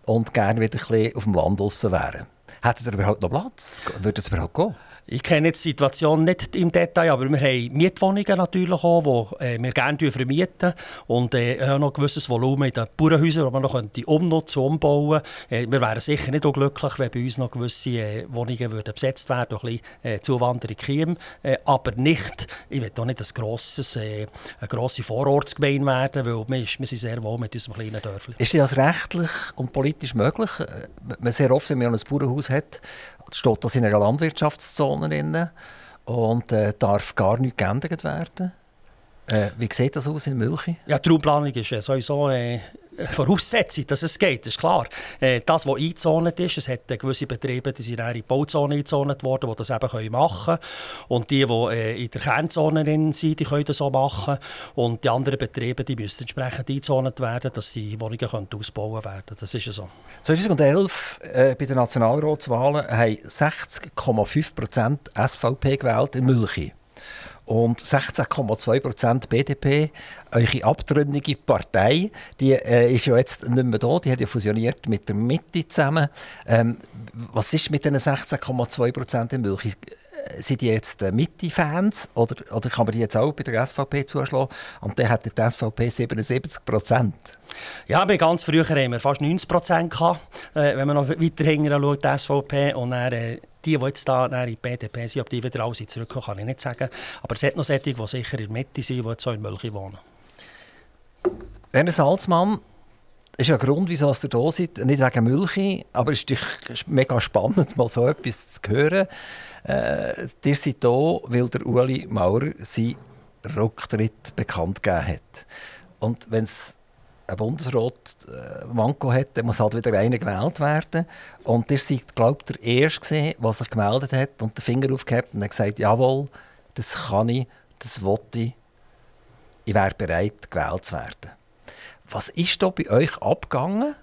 und gerne wieder ein bisschen auf dem Land draussen wären. Hättet ihr überhaupt noch Platz? Würde es überhaupt gehen? Ich kenne die Situation nicht im Detail, aber wir haben Mietwohnungen natürlich auch, die äh, wir gerne vermieten und äh, haben noch ein gewisses Volumen in den Bauernhäusern, die man noch umnutzen, umbauen äh, Wir wären sicher nicht unglücklich, wenn bei uns noch gewisse äh, Wohnungen würden besetzt werden durch ein bisschen, äh, Zuwanderung käme, äh, aber nicht, ich will auch nicht ein grosses, äh, eine grosse Vorortsgemeinde werden, weil wir, wir sind sehr wohl mit unserem kleinen Dörfchen. Ist das rechtlich und politisch möglich? Äh, man sehr oft, wenn man ein Bauernhaus hat, steht das in einer Landwirtschaftszone drin und äh, darf gar nicht geändert werden. Äh, wie sieht das aus in Mülchi? Ja, die Raumplanung ist sowieso äh, Voraussetzung, dass es geht, ist klar. Äh, das, was eingezont ist, es hat gewisse Betriebe, die sind in die Bauzone eingezont worden, die das eben machen können. Und die, die äh, in der Kernzone sind, die können das so machen. Und die anderen Betriebe, die müssen entsprechend eingezont werden, dass die Wohnungen ausbauen werden. Das ist so. 2011 äh, bei den Nationalratswahlen haben 60,5 Prozent SVP gewählt in Mülchi und 16,2% BDP. Eure abtrünnige Partei, die äh, ist ja jetzt nicht mehr da, die hat ja fusioniert mit der Mitte zusammen. Ähm, was ist mit diesen 16,2 in Milch? Sind die jetzt äh, Mitte-Fans oder, oder kann man die jetzt auch bei der SVP zuschlagen? Und dann hat die SVP 77% Ja, bei ganz früher haben wir fast 90 gehabt, äh, wenn man noch weiter hinten schaut, die SVP. Und dann, äh, die, die jetzt da in BDP sind, ob die wieder alle zurückkommen, kann ich nicht sagen. Aber es hat noch solche, die sicher in der Mitte sind, die jetzt so in Mölchi wohnen. Werner Salzmann, ist ja ein Grund, wieso ihr da seid. Nicht wegen Milch, aber es ist mega spannend, mal so etwas zu hören. Äh, ihr seid da, weil der Ueli Maurer seinen Rücktritt bekannt gegeben hat. Und wenn es ein Bundesrat äh, Manko hat, dann muss halt wieder einer gewählt werden. Und ihr seid, glaube ich, der Erste, der sich gemeldet hat und den Finger aufgehabt und hat gesagt, jawohl, das kann ich, das will ich, ich wäre bereit, gewählt zu werden. Was ist da bei euch abgegangen,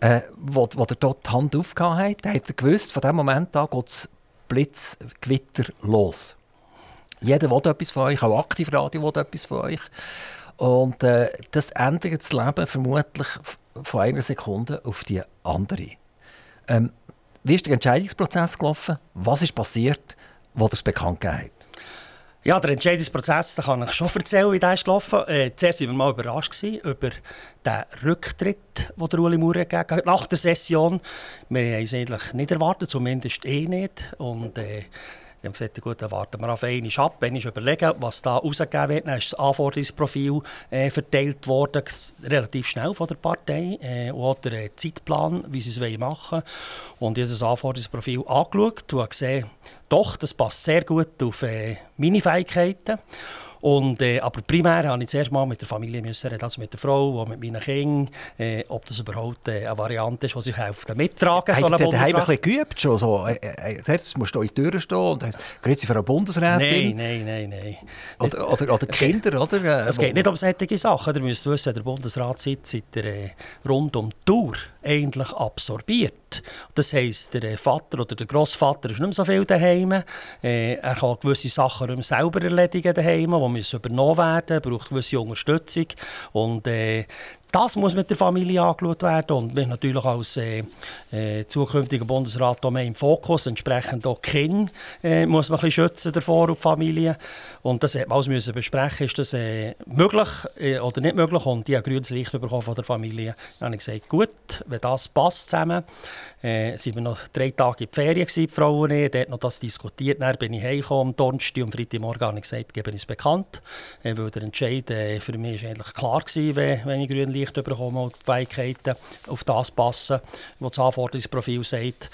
äh, wo, wo ihr dort die Hand aufgehauen habt? Habt ihr gewusst, von dem Moment an geht das Blitzgewitter los? Jeder will etwas von euch, auch Aktivradio will etwas von euch. Und äh, das ändert das Leben vermutlich von einer Sekunde auf die andere. Ähm, wie ist der Entscheidungsprozess gelaufen? Was ist passiert, wo das bekannt gegeben hat? Ja, der Entscheidungsprozess den kann ich schon erzählen, wie der ist gelaufen. Äh, zuerst waren wir mal überrascht über den Rücktritt, den der Uli Maurer gegeben hat, nach der Session. Wir haben es eigentlich nicht erwartet, zumindest eh nicht. Und, äh, die haben gesagt, gut, dann warten wir auf einmal ab, ich überlege, was da rausgegeben wird. Dann ist das Anforderungsprofil äh, verteilt worden, relativ schnell von der Partei. Äh, und der äh, Zeitplan, wie sie es machen wollen. Und ich habe das Anforderungsprofil angeschaut und habe gesehen, doch, das passt sehr gut auf äh, meine Fähigkeiten. Und, äh, aber primär musste ich zuerst mal mit der Familie müssen reden, also mit der Frau, mit meinen Kindern, äh, ob das überhaupt äh, eine Variante ist, die sich den mittragen soll. Habt ihr daheim ein bisschen geübt schon? So, äh, äh, jetzt musst du in die Tür stehen und grüezi für eine Bundesrätin? Nein, nein, nein, nein. Oder, oder, oder Kinder, oder? Es geht nicht um solche Sachen. Ihr müsst wissen, der Bundesrat sitzt ihr äh, rund um die Tour eigentlich absorbiert. Das heisst, der Vater oder der Großvater ist nicht mehr so viel daheim. Äh, er kann gewisse Sachen selber erledigen daheim, die müssen übernommen werden, braucht gewisse Unterstützung. Und äh, das muss mit der Familie angeschaut werden. Und wir natürlich als äh, äh, zukünftiger Bundesrat auch mehr im Fokus, entsprechend auch Kinder äh, muss man ein bisschen schützen davor und die Familie. Und das alles müssen besprechen, ist das äh, möglich äh, oder nicht möglich? Und die haben grünes Licht bekommen von der Familie. Dann habe ich gesagt, gut, wenn das passt zusammen, äh, sind wir noch drei Tage in die Ferien gewesen, die Frau und ich, dort noch das diskutiert, dann bin ich heimgekommen am Donnerstag und Freitagmorgen habe ich gesagt, gebe es bekannt, äh, weil der Entscheid äh, für mich ist eigentlich klar gewesen, wenn, wenn ich grünes Licht bekomme und die Fähigkeiten auf das passen, was das Anforderungsprofil sagt.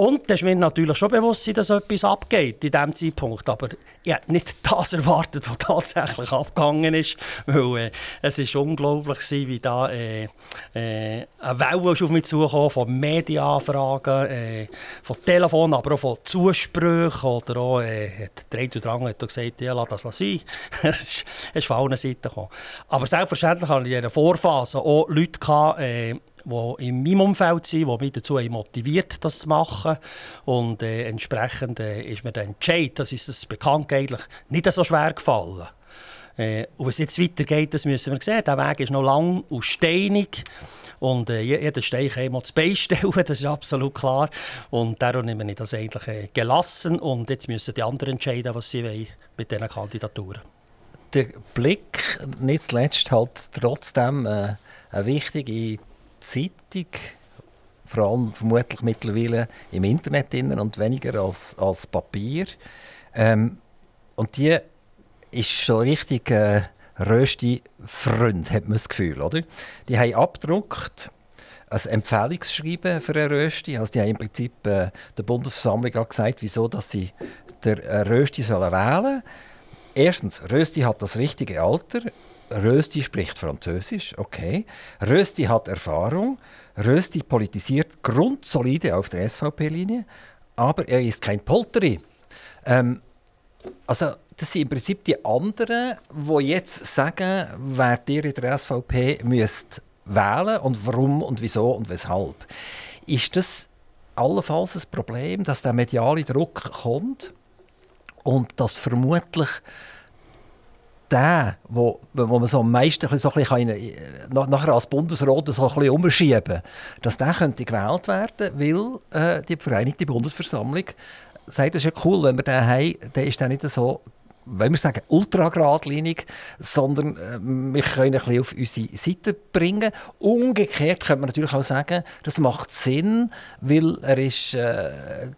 Und es ist mir natürlich schon bewusst, dass etwas abgeht in diesem Zeitpunkt. Aber ich habe nicht das erwartet, was tatsächlich abgegangen ist. Weil äh, es ist unglaublich war, wie da äh, äh, eine Welle auf mich zugekommen von Medienanfragen, äh, von Telefonen, aber auch von Zusprüchen. Oder auch, äh, der eine oder andere hat gesagt, ja, lass das sein. es ist von allen Seiten gekommen. Aber selbstverständlich hatte ich in dieser Vorphase auch Leute, gehabt, äh, die in meinem Umfeld sind, die mich dazu motiviert, das zu machen. Und äh, entsprechend äh, ist mir der Entscheid, das ist das bekannt eigentlich, nicht so schwer gefallen. Äh, und was jetzt weitergeht, das müssen wir sehen. Der Weg ist noch lang und steinig. Und äh, jeder Stein kann immer das Bein stellen, das ist absolut klar. Und darum nehme ich das eigentlich äh, gelassen. Und jetzt müssen die anderen entscheiden, was sie wollen mit diesen Kandidaturen. Der Blick, nicht zuletzt, halt trotzdem äh, eine wichtige Zeitung, vor allem vermutlich mittlerweile im Internet und weniger als, als Papier. Ähm, und die ist schon richtig äh, rösti Freund, hat man das Gefühl, oder? Die haben abgedruckt ein Empfehlungsschreiben für eine Rösti. Also die haben im Prinzip äh, der Bundesversammlung gesagt, wieso dass sie der äh, Rösti sollen wählen. Erstens, Rösti hat das richtige Alter. Rösti spricht Französisch, okay. Rösti hat Erfahrung. Rösti politisiert grundsolide auf der SVP-Linie, aber er ist kein Polteri. Ähm, also das sind im Prinzip die anderen, die jetzt sagen, wer ihr in der SVP müsst wählen und warum und wieso und weshalb. Ist das allenfalls ein Problem, dass der mediale Druck kommt und dass vermutlich der, wo, wo man so am meisten so ein bisschen äh, nachher als Bundesrat so ein umschieben dass der könnte gewählt werden, weil äh, die Vereinigte Bundesversammlung sagt, das ist ja cool, wenn wir den haben, der ist dann nicht so wenn wir sagen, ultrageradlinig, sondern äh, wir können ein bisschen auf unsere Seite bringen. Umgekehrt könnte man natürlich auch sagen, das macht Sinn, weil er ist äh,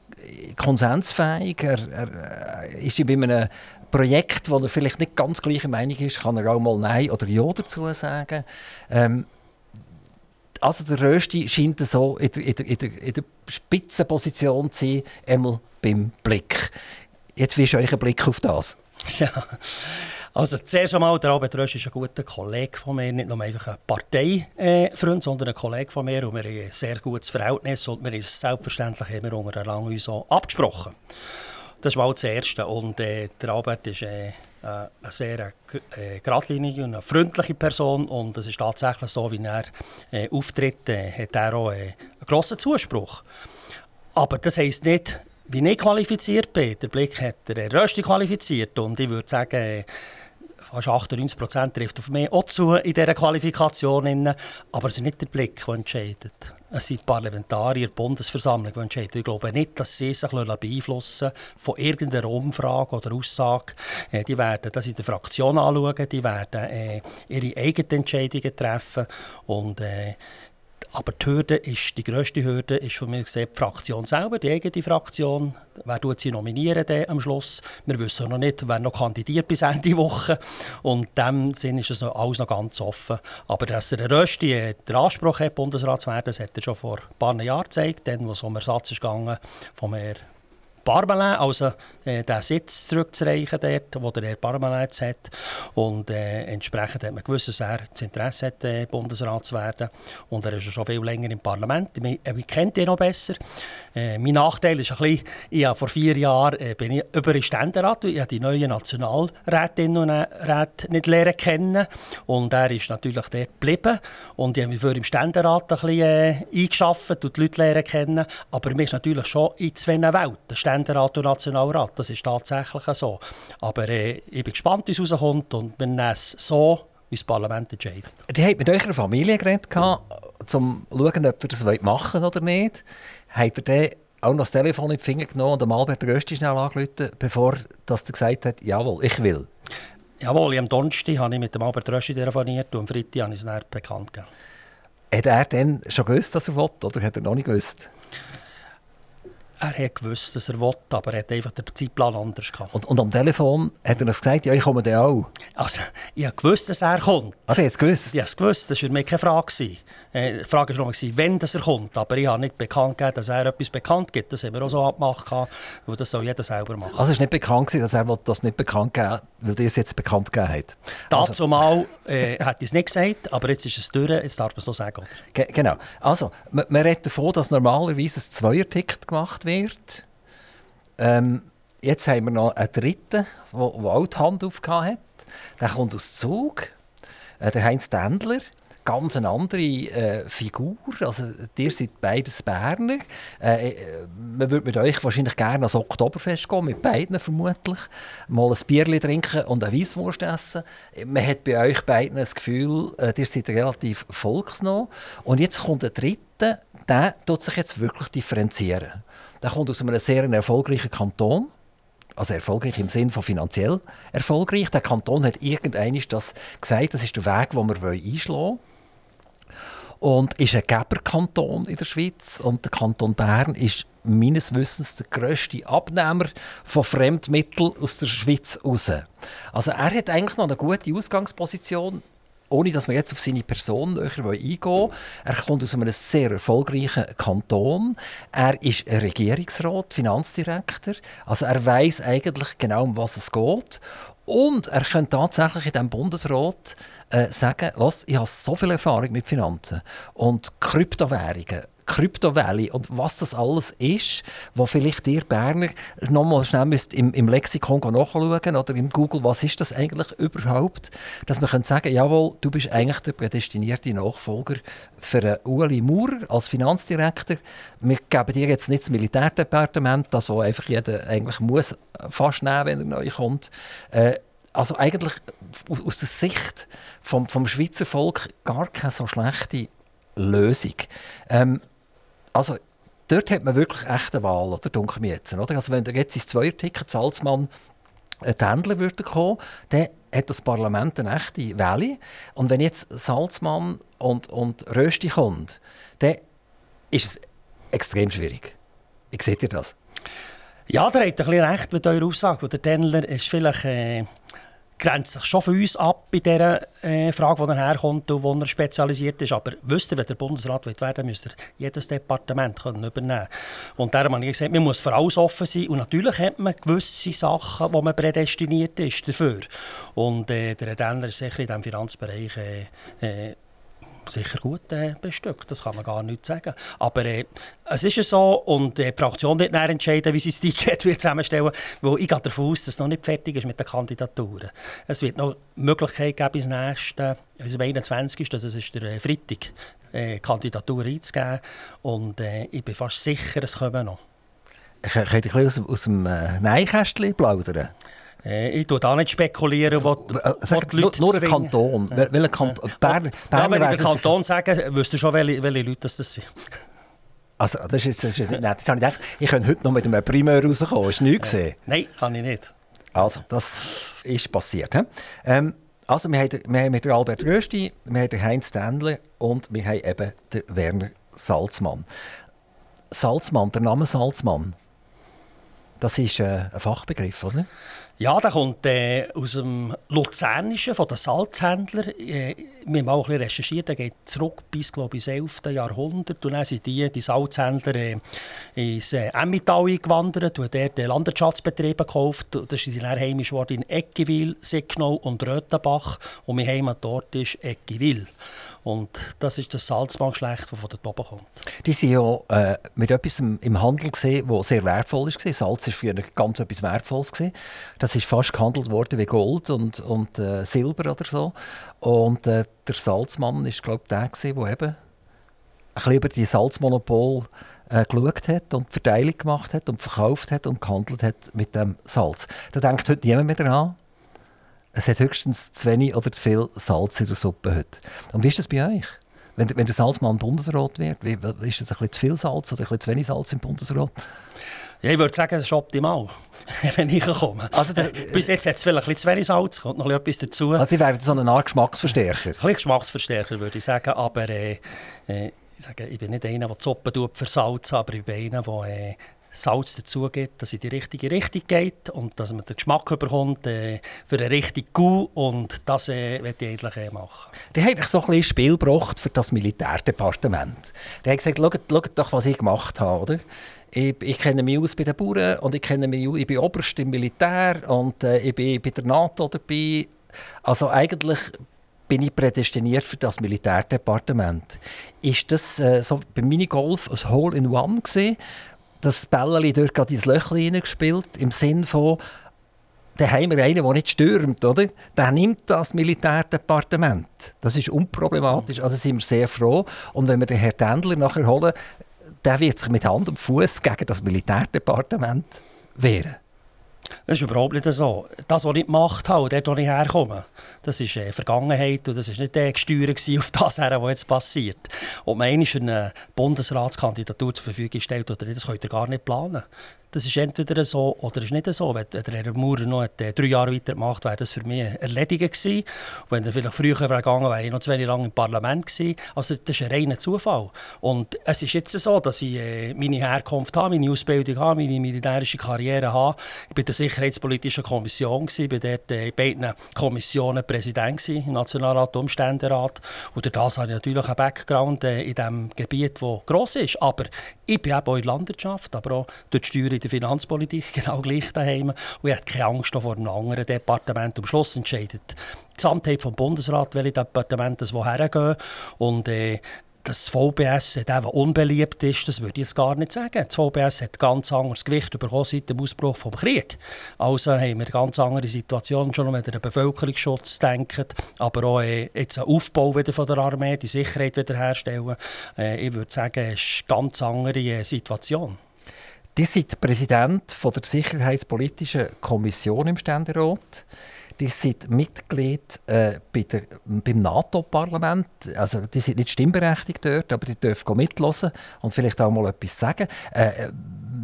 konsensfähig, er, er ist bei einem Projekt, wo er vielleicht nicht ganz gleiche Meinung ist, kann er auch mal Nein oder Ja dazu sagen. Ähm, Also der Rösti scheint so in der, in der, in der, in der Spitzenposition zu sein, einmal beim Blick. Jetzt wie ist euer Blick auf das? Ja. Also zuerst einmal, der Albert Rösch ist ein guter Kollege von mir, nicht nur einfach ein Parteifreund, sondern ein Kollege von mir und wir haben ein sehr gutes Verhältnis und wir haben selbstverständlich immer untereinander so abgesprochen. Das war auch das Erste und äh, der Albert ist äh, äh eine sehr äh, geradlinige und eine freundliche Person und es ist tatsächlich so, wie er äh, auftritt, äh, hat er auch äh, einen grossen Zuspruch. Aber das heisst nicht, wie ich qualifiziert bin. Der Blick hat der Rösti qualifiziert und ich würde sagen, fast 98 Prozent trifft auf mich auch zu in dieser Qualifikation. Aber es ist nicht der Blick, der entscheidet. Es sind Parlamentarier, die Bundesversammlung, die entscheiden. Ich glaube nicht, dass sie sich beeinflussen von irgendeiner Umfrage oder Aussage. Äh, die werden das in der Fraktion anschauen, die werden äh, ihre eigenen Entscheidungen treffen. Und äh, aber die Hürde ist, die grösste Hürde ist von mir gesehen die Fraktion selber, die eigene Fraktion. Wer tut sie nominieren am Schluss? Wir wissen noch nicht, wer noch kandidiert bis Ende Woche. Und in dem Sinn ist es noch, alles noch ganz offen. Aber dass der Rösti den Anspruch hat, Bundesrat zu werden, das hat er schon vor ein paar Jahren gezeigt, dann, wo es um Ersatz ist gegangen vom Herrn Parmelin, also äh, den Sitz zurückzureichen, dort, wo der Herr Parmelin jetzt hat. Und äh, entsprechend hat man gewusst, dass er das Interesse hat, äh, Bundesrat zu werden. Und er ist schon viel länger im Parlament. Ich, ich kennt ihn noch besser. Äh, mein Nachteil ist ein bisschen, ich vor vier Jahren äh, bin ich über den Ständerat, ich habe die neuen Nationalrätinnen und Räte nicht lernen kennen. Und er ist natürlich dort geblieben. Und ich habe mich für im Ständerat ein bisschen äh, eingeschafft und die Leute lernen kennen. Aber mir ist natürlich schon in zwei Welten. Ständerat und Nationalrat. Das ist tatsächlich so. Aber äh, ich bin gespannt, wie es rauskommt und wir nehmen es so, wie das Parlament entscheidet. Die habt mit eurer Familie geredet, um zu schauen, ob ihr das machen wollt oder nicht. Habt ihr dann auch noch das Telefon in die Finger genommen und Albert Rösti schnell angerufen, bevor das gesagt hat, jawohl, ich will? Jawohl, am Donnerstag habe ich mit dem Albert Rösti telefoniert und am Freitag habe ich es dann bekannt gegeben. Hat er denn schon gewusst, dass er will, oder hat er noch nicht gewusst? Er hat gewusst, dass er will, aber er hat einfach den Zeitplan anders gehabt. Und, und am Telefon hat er das gesagt, ja, ich komme dann auch? Also, ich habe gewusst, dass er kommt. Ah, er hat es gewusst? Ich habe es gewusst, das war für mich keine Frage. Äh, die Frage war nur, wenn das er kommt. Aber ich habe nicht bekannt gegeben, dass er etwas bekannt gibt. Das haben wir auch so abgemacht, weil das soll jeder selber machen. Also es war nicht bekannt, dass er das nicht bekannt geben weil ihr es jetzt bekannt gegeben habt? Dazu also. mal äh, hat es nicht gesagt, aber jetzt ist es durch, jetzt darf man es so sagen. Ge genau. Also, man, man redet davon, dass normalerweise ein Zweier-Ticket gemacht wird. Ähm, jetzt haben wir noch einen dritten, der auch die Hand aufgehauen hat. Der kommt aus Zug, äh, der Heinz Dendler ganz eine andere äh, Figur. Also, ihr seid beides Berner. Äh, äh, man würde mit euch wahrscheinlich gerne ans Oktoberfest gehen, mit beiden vermutlich. Mal ein Bierchen trinken und eine Weisswurst essen. Man hat bei euch beiden das Gefühl, äh, ihr seid relativ volksnah. Und jetzt kommt der dritte, der tut sich jetzt wirklich differenzieren. Der kommt aus einem sehr erfolgreichen Kanton also erfolgreich im Sinne von finanziell erfolgreich. Der Kanton hat irgendeines das gesagt, das ist der Weg, den wir einschlagen wollen und ist ein Geberkanton in der Schweiz und der Kanton Bern ist meines Wissens der grösste Abnehmer von Fremdmitteln aus der Schweiz raus. Also er hat eigentlich noch eine gute Ausgangsposition, ohne dass wir jetzt auf seine Person näher eingehen wollen. Er kommt aus einem sehr erfolgreichen Kanton. Er ist Regierungsrat, Finanzdirektor. Also er weiß eigentlich genau, um was es geht. Und er könnte tatsächlich in diesem Bundesrat äh, sagen, was, ich habe so viel Erfahrung mit Finanzen und Kryptowährungen, Kryptowährung und was das alles ist, wo vielleicht ihr Berner nochmal schnell müsst im, im Lexikon nachschauen oder im Google, was ist das eigentlich überhaupt, dass man könnte sagen, jawohl, du bist eigentlich der prädestinierte Nachfolger für Ueli Maurer als Finanzdirektor. Wir geben dir jetzt nicht das Militärdepartement, das wo einfach jeder eigentlich muss fast nehmen, wenn er neu kommt. Äh, also eigentlich aus der Sicht vom, vom Schweizer Volk gar keine so schlechte Lösung. Ähm, also dort hat man wirklich echte Wahl, oder? Dunkel mir jetzt, oder? Also wenn jetzt ins Zweierticket Salzmann ein Händler würde kommen, dann hat das Parlament eine echte Wähle. Und wenn jetzt Salzmann und, und Rösti kommt, dann ist es extrem schwierig. Wie seht ihr das? Ja, der hat ein bisschen recht mit eurer Aussage. Der Tendler ist vielleicht... Äh grenzt sich schon von uns ab bei dieser äh, Frage, er herkommt und wo er spezialisiert ist. Aber wisst ihr, wenn der Bundesrat wird werden müsst ihr jedes Departement können übernehmen Und darum habe ich gesagt, man muss für alles offen sein. Und natürlich hat man gewisse Sachen, wo man prädestiniert ist dafür. Und äh, der Redner ist sicher in diesem Finanzbereich äh, äh, sicher gut äh, bestückt, das kann man gar nicht sagen. Aber äh, es ist so und äh, die Fraktion wird dann entscheiden, wie sie das Ticket wird zusammenstellen wird, ich gehe davon aus, dass es noch nicht fertig ist mit den Kandidaturen. Es wird noch die Möglichkeit geben, bis nächsten, bis 21. das ist der äh, Freitag, äh, Kandidaturen einzugeben und äh, ich bin fast sicher, es kommen noch. Könnt ihr ein aus, aus dem äh, Neinkästchen plaudern? Äh, ich tue da nicht spekulieren, wo, äh, wo die Leute Nur ein Kanton. Ja. Welcher Kanton? Bern, ja, wenn ich den Kanton sage, wüsst ihr schon, welche, welche Leute das sind. Also, das ist, das ist nicht nett. Jetzt habe ich gedacht, ich könnte heute noch mit einem Primär rauskommen. Hast du nichts gesehen? Äh, nein, kann ich nicht. Also, das ist passiert. Ähm, also, wir haben, wir haben den Albert Rösti, wir haben den Heinz Ständle und wir haben eben den Werner Salzmann. Salzmann, der Name Salzmann, das ist äh, ein Fachbegriff, oder? Ja, der kommt äh, aus dem Luzernischen, von den Salzhändlern. Äh, wir haben auch ein bisschen recherchiert, der geht zurück bis, glaube ich, ins 11. Jahrhundert. Und dann sind die, die Salzhändler äh, ins äh, Emmental eingewandert und dort äh, Landwirtschaftsbetriebe gekauft. Und das ist dann heimisch geworden in Eckewil, Signau und Röthenbach. Und mein Heimat dort ist Eckewil. Und das ist das Salzmann-Geschlecht, das von dort oben kommt. Die sind ja äh, mit etwas im Handel was sehr wertvoll ist. Salz war früher ganz etwas Wertvolles. Gewesen. Das ist fast gehandelt worden wie Gold und, und äh, Silber oder so. Und äh, der Salzmann war, glaube ich, der, gewesen, der eben ein über die Salzmonopol äh, geschaut hat und die Verteilung gemacht hat und verkauft hat und gehandelt hat mit dem Salz. Da denkt heute niemand mehr daran es hat höchstens zu wenig oder zu viel Salz in der Suppe heute. Und wie ist das bei euch? Wenn, wenn der Salzmann Bundesrat wird, wie, ist das ein bisschen zu viel Salz oder ein bisschen zu wenig Salz im Bundesrat? Ja, ich würde sagen, das ist optimal, wenn ich komme. Also der, Bis jetzt hat es vielleicht ein bisschen zu wenig Salz, kommt noch etwas dazu. Also die wären so eine Art Geschmacksverstärker? Ein bisschen Geschmacksverstärker, würde ich sagen, aber äh, äh, ich, sage, ich bin nicht einer, der die Suppe versalzen aber ich bin einer, der äh, Salz dazu gibt, dass es in die richtige Richtung geht und dass man den Geschmack bekommt äh, für einen richtigen Gau und das äh, möchte ich eigentlich äh, machen. Die haben so ein bisschen Spiel gebracht für das Militärdepartement. Die haben gesagt, schaut, schaut doch, was ich gemacht habe, oder? Ich, ich, kenne mich aus bei den Bauern und ich kenne mich ich bin Oberst im Militär und äh, ich bin bei der NATO dabei. Also eigentlich bin ich prädestiniert für das Militärdepartement. Ist das äh, so bei Minigolf ein Hole-in-One gewesen? Das Bällchen dort gerade ins Löchchen hineingespielt, im Sinn von, dann haben wir einen, der nicht stürmt, oder? Der nimmt das Militärdepartement. Das ist unproblematisch, also sind wir sehr froh. Und wenn wir den Herrn Tendler nachher holen, der wird sich mit Hand und Fuß gegen das Militärdepartement wehren. Das ist überhaupt nicht so. Das, was ich gemacht habe, dort, wo ich herkomme, das ist äh, Vergangenheit und das war nicht äh, gesteuert auf das, was jetzt passiert. Ob man eine Bundesratskandidatur zur Verfügung stellt oder nicht, das könnt ihr gar nicht planen. Das ist entweder so oder ist nicht so. Wenn der Herr Maurer noch äh, drei Jahre weitergemacht wäre das für mich erledigt gewesen. Und wenn er vielleicht früher wäre gegangen, wäre ich noch zu wenig lange im Parlament gewesen. Also das ist ein reiner Zufall. Und es ist jetzt so, dass ich äh, meine Herkunft habe, meine Ausbildung habe, meine militärische Karriere habe. Ich war der Sicherheitspolitischen Kommission, gewesen, bin dort äh, in beiden Kommissionen Präsident gewesen, im Nationalrat und im Ständerat. Und durch das habe ich natürlich einen Background in diesem Gebiet, das gross ist. Aber ich bin eben auch in der Landwirtschaft, aber auch durch die Steuern in der Finanzpolitik genau gleich daheim. Und ich habe keine Angst vor einem anderen Departement. Am Schluss entscheidet die Gesamtheit vom Bundesrat, welche Departement es woher gehen. Und äh, das VBS eben unbeliebt ist, das würde ich jetzt gar nicht sagen. Das VBS hat ganz anderes Gewicht bekommen seit dem Ausbruch des Krieges. Also haben wir eine ganz andere Situation, schon wenn ihr den Bevölkerungsschutz denkt, aber auch äh, jetzt einen Aufbau wieder von der Armee, die Sicherheit wiederherstellen. Äh, ich würde sagen, es ist eine ganz andere äh, Situation. Die sind Präsident von der Sicherheitspolitischen Kommission im Ständerat. Die sind Mitglied äh, bei der, beim NATO-Parlament. Also, die sind nicht stimmberechtigt dort, aber die dürfen mithören und vielleicht auch mal etwas sagen. Äh,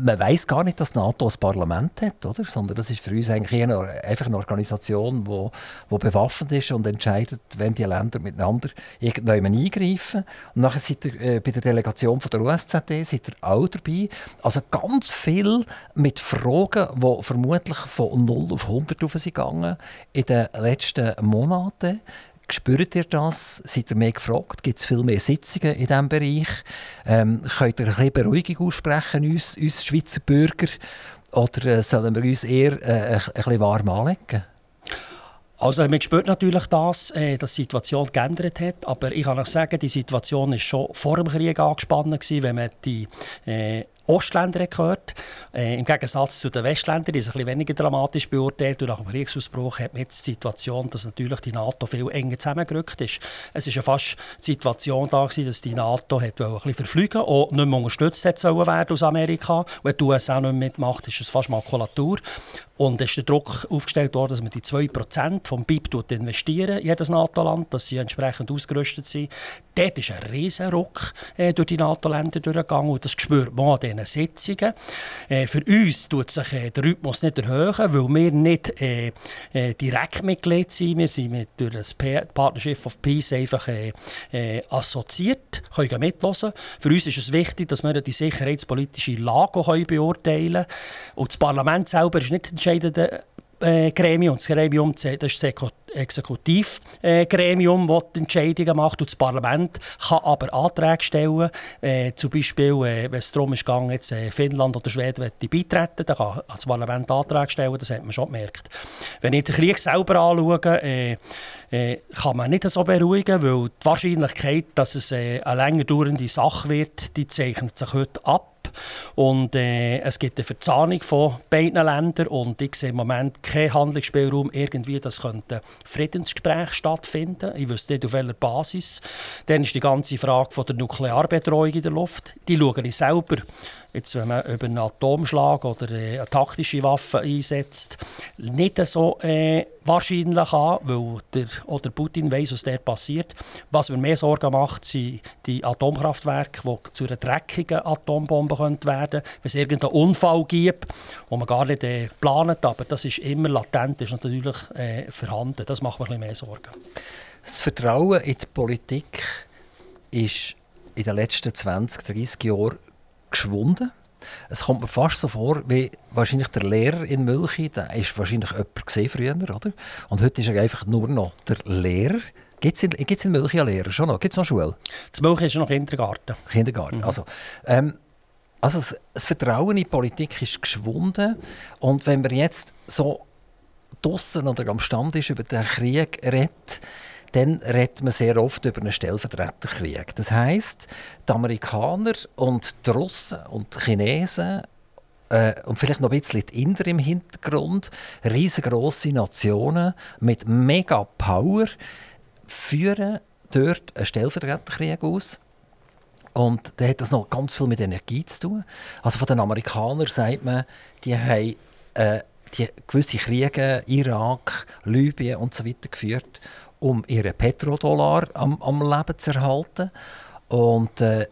man weiß gar nicht, dass die NATO ein Parlament hat, oder? sondern das ist für uns eigentlich einfach eine Organisation, die wo, wo bewaffnet ist und entscheidet, wenn die Länder miteinander irgendwann eingreifen. Und nachher seid ihr äh, bei der Delegation von der USZD seid ihr auch dabei. Also ganz viel mit Fragen, die vermutlich von 0 auf 100 sind gegangen in den letzten Monaten. Spürt ihr das? Seid ihr mehr gefragt? Gibt es viel mehr Sitzungen in diesem Bereich? Ähm, könnt ihr ein bisschen Beruhigung aussprechen, uns, uns Schweizer Bürger? Oder äh, sollen wir uns eher äh, ein, bisschen warm anlegen? Also man spürt natürlich äh, dass die Situation geändert hat, aber ich kann euch sagen, die Situation war schon vor dem Krieg angespannt gewesen, wenn man die äh, Ostländer gehört. Äh, Im Gegensatz zu den Westländern, die es ein bisschen weniger dramatisch beurteilt. Und nach dem Kriegsausbruch hat man jetzt die Situation, dass natürlich die NATO viel enger zusammengerückt ist. Es war ja fast die Situation da gewesen, dass die NATO hat ein bisschen verfliegen und nicht mehr unterstützt hat werden aus Amerika. Wenn die USA nicht mitmacht, ist es fast Makulatur. Und es ist der Druck aufgestellt worden, dass man die 2% vom BIP investieren, jedes NATO-Land, dass sie entsprechend ausgerüstet sind. Dort ist ein riesen Ruck äh, durch die NATO-Länder durchgegangen und das spürt man an diesen Sitzungen. Äh, für uns tut sich äh, der Rhythmus nicht erhöhen, weil wir nicht äh, äh, direkt Mitglied sind. Wir sind mit, durch das Partnership of Peace einfach äh, assoziiert, können mithören. Für uns ist es wichtig, dass wir die sicherheitspolitische Lage beurteilen können. Und das Parlament selber ist nicht entscheidende äh, Gremium. Das Gremium das ist das Exekutivgremium, äh, das Entscheidungen macht. Und das Parlament kann aber Anträge stellen. Äh, zum Beispiel, äh, wenn es darum ist, gegangen, jetzt, äh, Finnland oder Schweden beitreten dann kann das Parlament Anträge stellen. Das hat man schon gemerkt. Wenn ich den Krieg selber anschaue, äh, äh, kann man nicht so beruhigen, weil die Wahrscheinlichkeit, dass es eine länger dauernde Sache wird, die zeichnet sich heute ab. Und äh, es gibt eine Verzahnung von beiden Ländern und ich sehe im Moment keinen Handlungsspielraum, irgendwie, dass könnte Friedensgespräch stattfinden. Ich wüsste nicht, auf welcher Basis. Dann ist die ganze Frage von der Nuklearbedrohung in der Luft. Die schaue ich selber jetzt, wenn man über einen Atomschlag oder äh, eine taktische Waffe einsetzt, nicht so äh, wahrscheinlich an, weil der, oder Putin weiß, was dort passiert. Was mir mehr Sorgen macht, sind die Atomkraftwerke, die zu einer dreckigen Atombombe werden könnten, wenn es irgendeinen Unfall gibt, den man gar nicht äh, plant, aber das ist immer latent, ist natürlich äh, vorhanden. Das macht mir ein bisschen mehr Sorgen. Das Vertrauen in die Politik ist in den letzten 20, 30 Jahren geschwunden. Es kommt mir fast so vor, wie wahrscheinlich der Lehrer in Mülchi, der ist wahrscheinlich jemand gesehen früher, oder? Und heute ist er einfach nur noch der Lehrer. Gibt es in, gibt's in Mülchi einen Lehrer schon noch? Gibt es noch Schule? Das Mülchi ist noch Kindergarten. Kindergarten, mhm. also... Ähm, also das, das, Vertrauen in die Politik ist geschwunden und wenn man jetzt so draußen oder am Stand ist über den Krieg redet, dann redet man sehr oft über einen Stellvertreterkrieg. Das heißt, die Amerikaner und die Russen und die Chinesen äh, und vielleicht noch ein bisschen die Inder im Hintergrund, riesengroße Nationen mit mega Power, führen dort einen Stellvertreterkrieg aus. Und da hat das noch ganz viel mit Energie zu tun. Also von den Amerikanern sagt man, die haben äh, die gewisse Kriege, Irak, Libyen und so geführt um ihren Petrodollar am, am Leben zu erhalten. Und äh,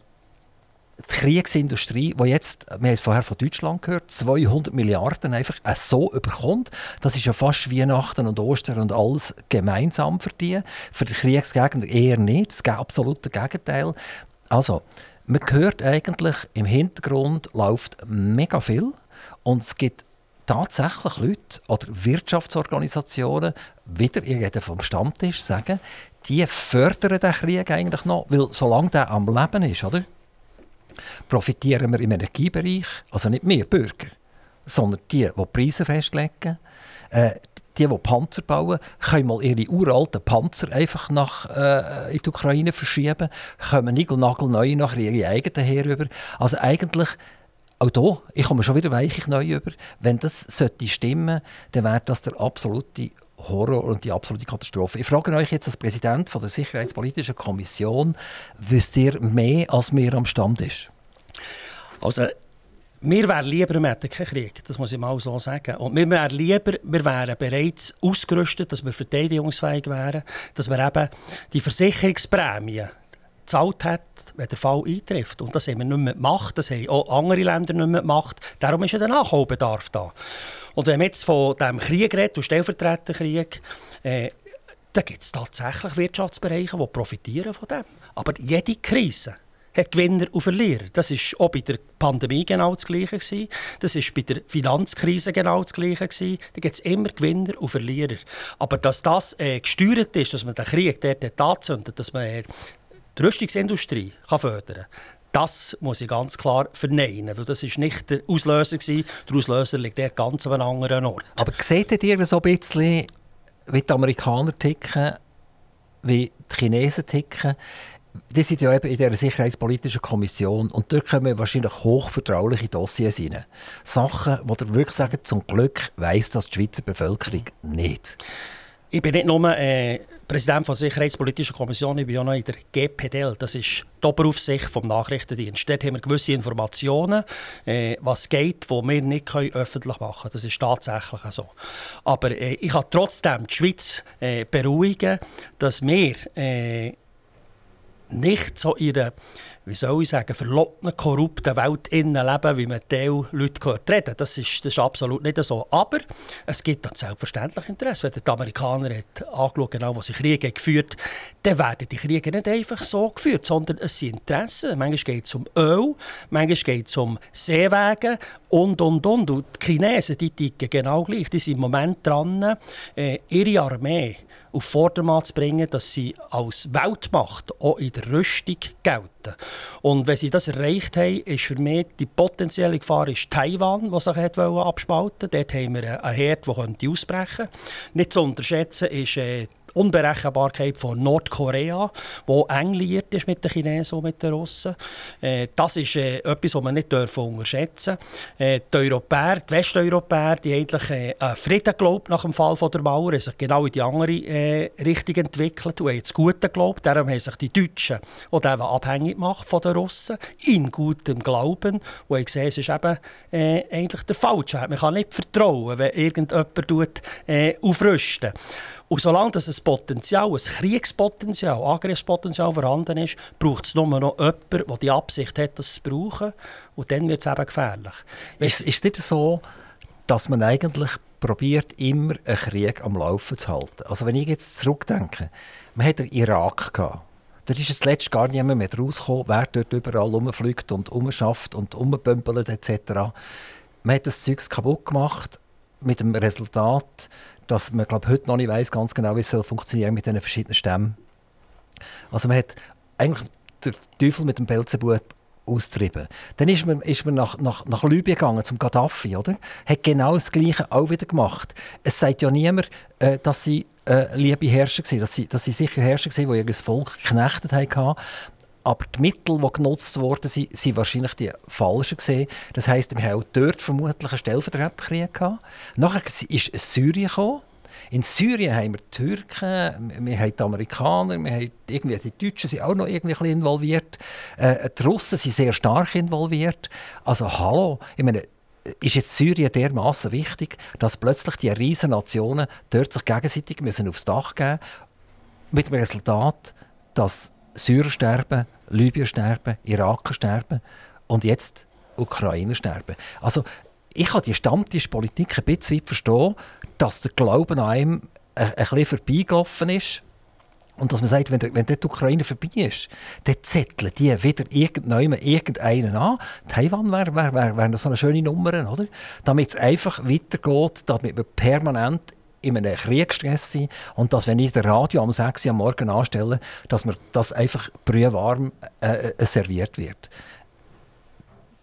die Kriegsindustrie, die jetzt, wir haben es vorher von Deutschland gehört, 200 Milliarden einfach so überkommt, das ist ja fast Weihnachten und Ostern und alles gemeinsam für die. Für die Kriegsgegner eher nicht, das absolute Gegenteil. Also, man hört eigentlich, im Hintergrund läuft mega viel und es gibt tatsächlich Leute oder Wirtschaftsorganisationen, wieder ich rede vom Stammtisch, sagen, die fördern den Krieg eigentlich noch, weil solange der am Leben ist, oder, profitieren wir im Energiebereich, also nicht wir Bürger, sondern die, die Preise festlegen, äh, die, die Panzer bauen, können mal ihre uralten Panzer einfach nach, äh, in die Ukraine verschieben, kommen neu nach ihre eigenen herüber. Also eigentlich auch hier, ich komme schon wieder weichig neu über. Wenn das sollte stimmen, dann wäre das der absolute Horror und die absolute Katastrophe. Ich frage euch jetzt als Präsident von der Sicherheitspolitischen Kommission, wisst ihr mehr, als mir am Stand ist? Also, mir wäre lieber, wir hätten Krieg, das muss ich mal so sagen. Und mir wäre lieber, wir wären bereits ausgerüstet, dass wir verteidigungsfähig wären, dass wir eben die Versicherungsprämien gezahlt hat, wenn der Fall eintrifft. Und das haben wir nicht mehr gemacht, das haben auch andere Länder nicht mehr gemacht. Darum ist ja der Nachholbedarf da. Und wenn man jetzt von diesem Krieg redet, Stellvertreterkrieg, äh, da gibt es tatsächlich Wirtschaftsbereiche, die profitieren von dem. Aber jede Krise hat Gewinner und Verlierer. Das ist auch bei der Pandemie genau das Gleiche. Gewesen. Das ist bei der Finanzkrise genau das Gleiche. Gewesen. Da gibt es immer Gewinner und Verlierer. Aber dass das äh, gesteuert ist, dass man den Krieg dort anzündet, dass man äh, die Rüstungsindustrie kann fördern kann, das muss ich ganz klar verneinen, weil das ist nicht der Auslöser gewesen. Der Auslöser liegt der ganz an einem anderen Ort. Aber seht ihr so ein bisschen, wie die Amerikaner ticken, wie die Chinesen ticken? die sind ja eben in dieser Sicherheitspolitischen Kommission und dort kommen wahrscheinlich hochvertrauliche Dossiers rein. Sachen, wo ihr wirklich sagen, zum Glück weiss das die Schweizer Bevölkerung nicht. Ich bin nicht nur äh, Präsident der Sicherheitspolitischen Kommission, ich bin auch noch in der GPDL. Das ist die Oberaufsicht vom Nachrichtendienst. Dort haben wir gewisse Informationen, äh, was geht, die wir nicht öffentlich machen können. Das ist tatsächlich so. Aber äh, ich kann trotzdem die Schweiz äh, beruhigen, dass wir äh, nicht so einer, wie soll ich sagen, verlockten, korrupten Welt innen leben, wie man Teil Leute gehört reden. Das ist, das ist absolut nicht so. Aber es gibt ein selbstverständlich Interesse. Wenn die Amerikaner hat angeschaut, genau, wo sie Kriege geführt dann werden die Kriege nicht einfach so geführt, sondern es sind Interessen. Manchmal geht es um Öl, manchmal geht es um Seewege und, und, und. Und die Chinesen, die ticken genau gleich. Die sind im Moment dran, äh, ihre Armee auf Vordermann zu bringen, dass sie als Weltmacht auch in der Rüstung gelten. Und wenn sie das erreicht haben, ist für mich die potenzielle Gefahr ist Taiwan, das sich abspalten wollte. Dort haben wir einen Herd, der ausbrechen könnte. Nicht zu unterschätzen ist äh, Unberechenbarkeit von Nordkorea, wo eng liiert ist mit den Chinesen und mit den Russen. Äh, das ist äh, etwas, was man nicht unterschätzen äh, Die Europäer, die Westeuropäer, die eigentlich äh, Frieden glaubt nach dem Fall von der Mauer, haben sich genau in die andere äh, Richtung entwickelt und haben das Gute geglaubt. Darum haben sich die Deutschen, die eben abhängig macht von den Russen, in gutem Glauben, wo ich sehe, es ist eben äh, eigentlich der falsche. Man kann nicht vertrauen, wenn irgendjemand tut, äh, aufrüsten. Und solange das ein Potenzial, ein Kriegspotenzial, Angriffspotenzial vorhanden ist, braucht es nur noch jemanden, der die Absicht hat, das zu brauchen. Und dann wird es eben gefährlich. Ist, ist nicht so, dass man eigentlich probiert, immer einen Krieg am Laufen zu halten? Also wenn ich jetzt zurückdenke, man hat den Irak gehabt. Dort ist es letztes gar niemand mehr rausgekommen, wer dort überall rumfliegt und umschafft und umpömpelt etc. Man hat das Zeug kaputt gemacht mit dem Resultat, dass man glaub, heute noch nicht weiß ganz genau, wie es soll funktionieren mit diesen verschiedenen Stämmen. Also man hat eigentlich den Teufel mit dem Belzebub austrieben. Dann ist man, ist man nach, nach, nach Libyen gegangen, zum Gaddafi, oder? Hat genau das Gleiche auch wieder gemacht. Es sagt ja niemand, äh, dass sie äh, liebe Herrscher waren, dass sie, dass sie sicher Herrscher waren, die ihr Volk geknechtet haben. Aber die Mittel, die genutzt wurden, sind, sind wahrscheinlich die falschen gesehen. Das heisst, wir haben auch dort vermutlich einen Stellvertreterkrieg gehabt. Nachher ist Syrien gekommen. In Syrien haben wir die Türken, wir haben die Amerikaner, wir haben irgendwie die Deutschen sind auch noch irgendwie involviert. Äh, die Russen sind sehr stark involviert. Also hallo, ich meine, ist jetzt Syrien dermaßen wichtig, dass plötzlich die riesen Nationen dort sich gegenseitig müssen aufs Dach geben mit dem Resultat, dass Syrer sterben, Libyer sterben, Iraker sterben und jetzt Ukrainer sterben. Also ich kann die Stammtischpolitik ein bisschen verstehen, dass der Glauben an einem ein, ein bisschen vorbeigelaufen ist. Und dass man sagt, wenn, der, wenn die Ukraine vorbei ist, dann zetteln die wieder irgendjemand, irgendeinen an. Taiwan wäre wär, wär, wär so eine schöne Nummer, oder? Damit es einfach weitergeht, damit wir permanent in einem Kriegsstress sind und dass, wenn ich das Radio am 6 Uhr am Morgen anstelle, dass mir das einfach brühwarm äh, äh, serviert wird.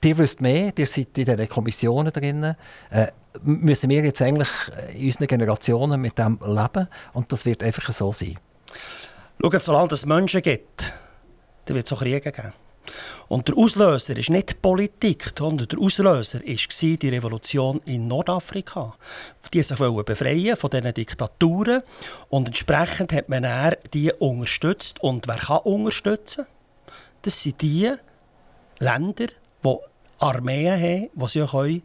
Ihr wisst mehr, ihr seid in diesen Kommissionen drin. Äh, müssen wir jetzt eigentlich in unseren Generationen mit dem leben und das wird einfach so sein. Schaut, solange es Menschen gibt, dann wird es auch Kriege geben. Und der Auslöser ist nicht die Politik, sondern der Auslöser war die Revolution in Nordafrika. Die sich befreien von diesen Diktaturen und entsprechend hat man die unterstützt. Und wer kann unterstützen? Das sind die Länder, die Armeen haben, die sie können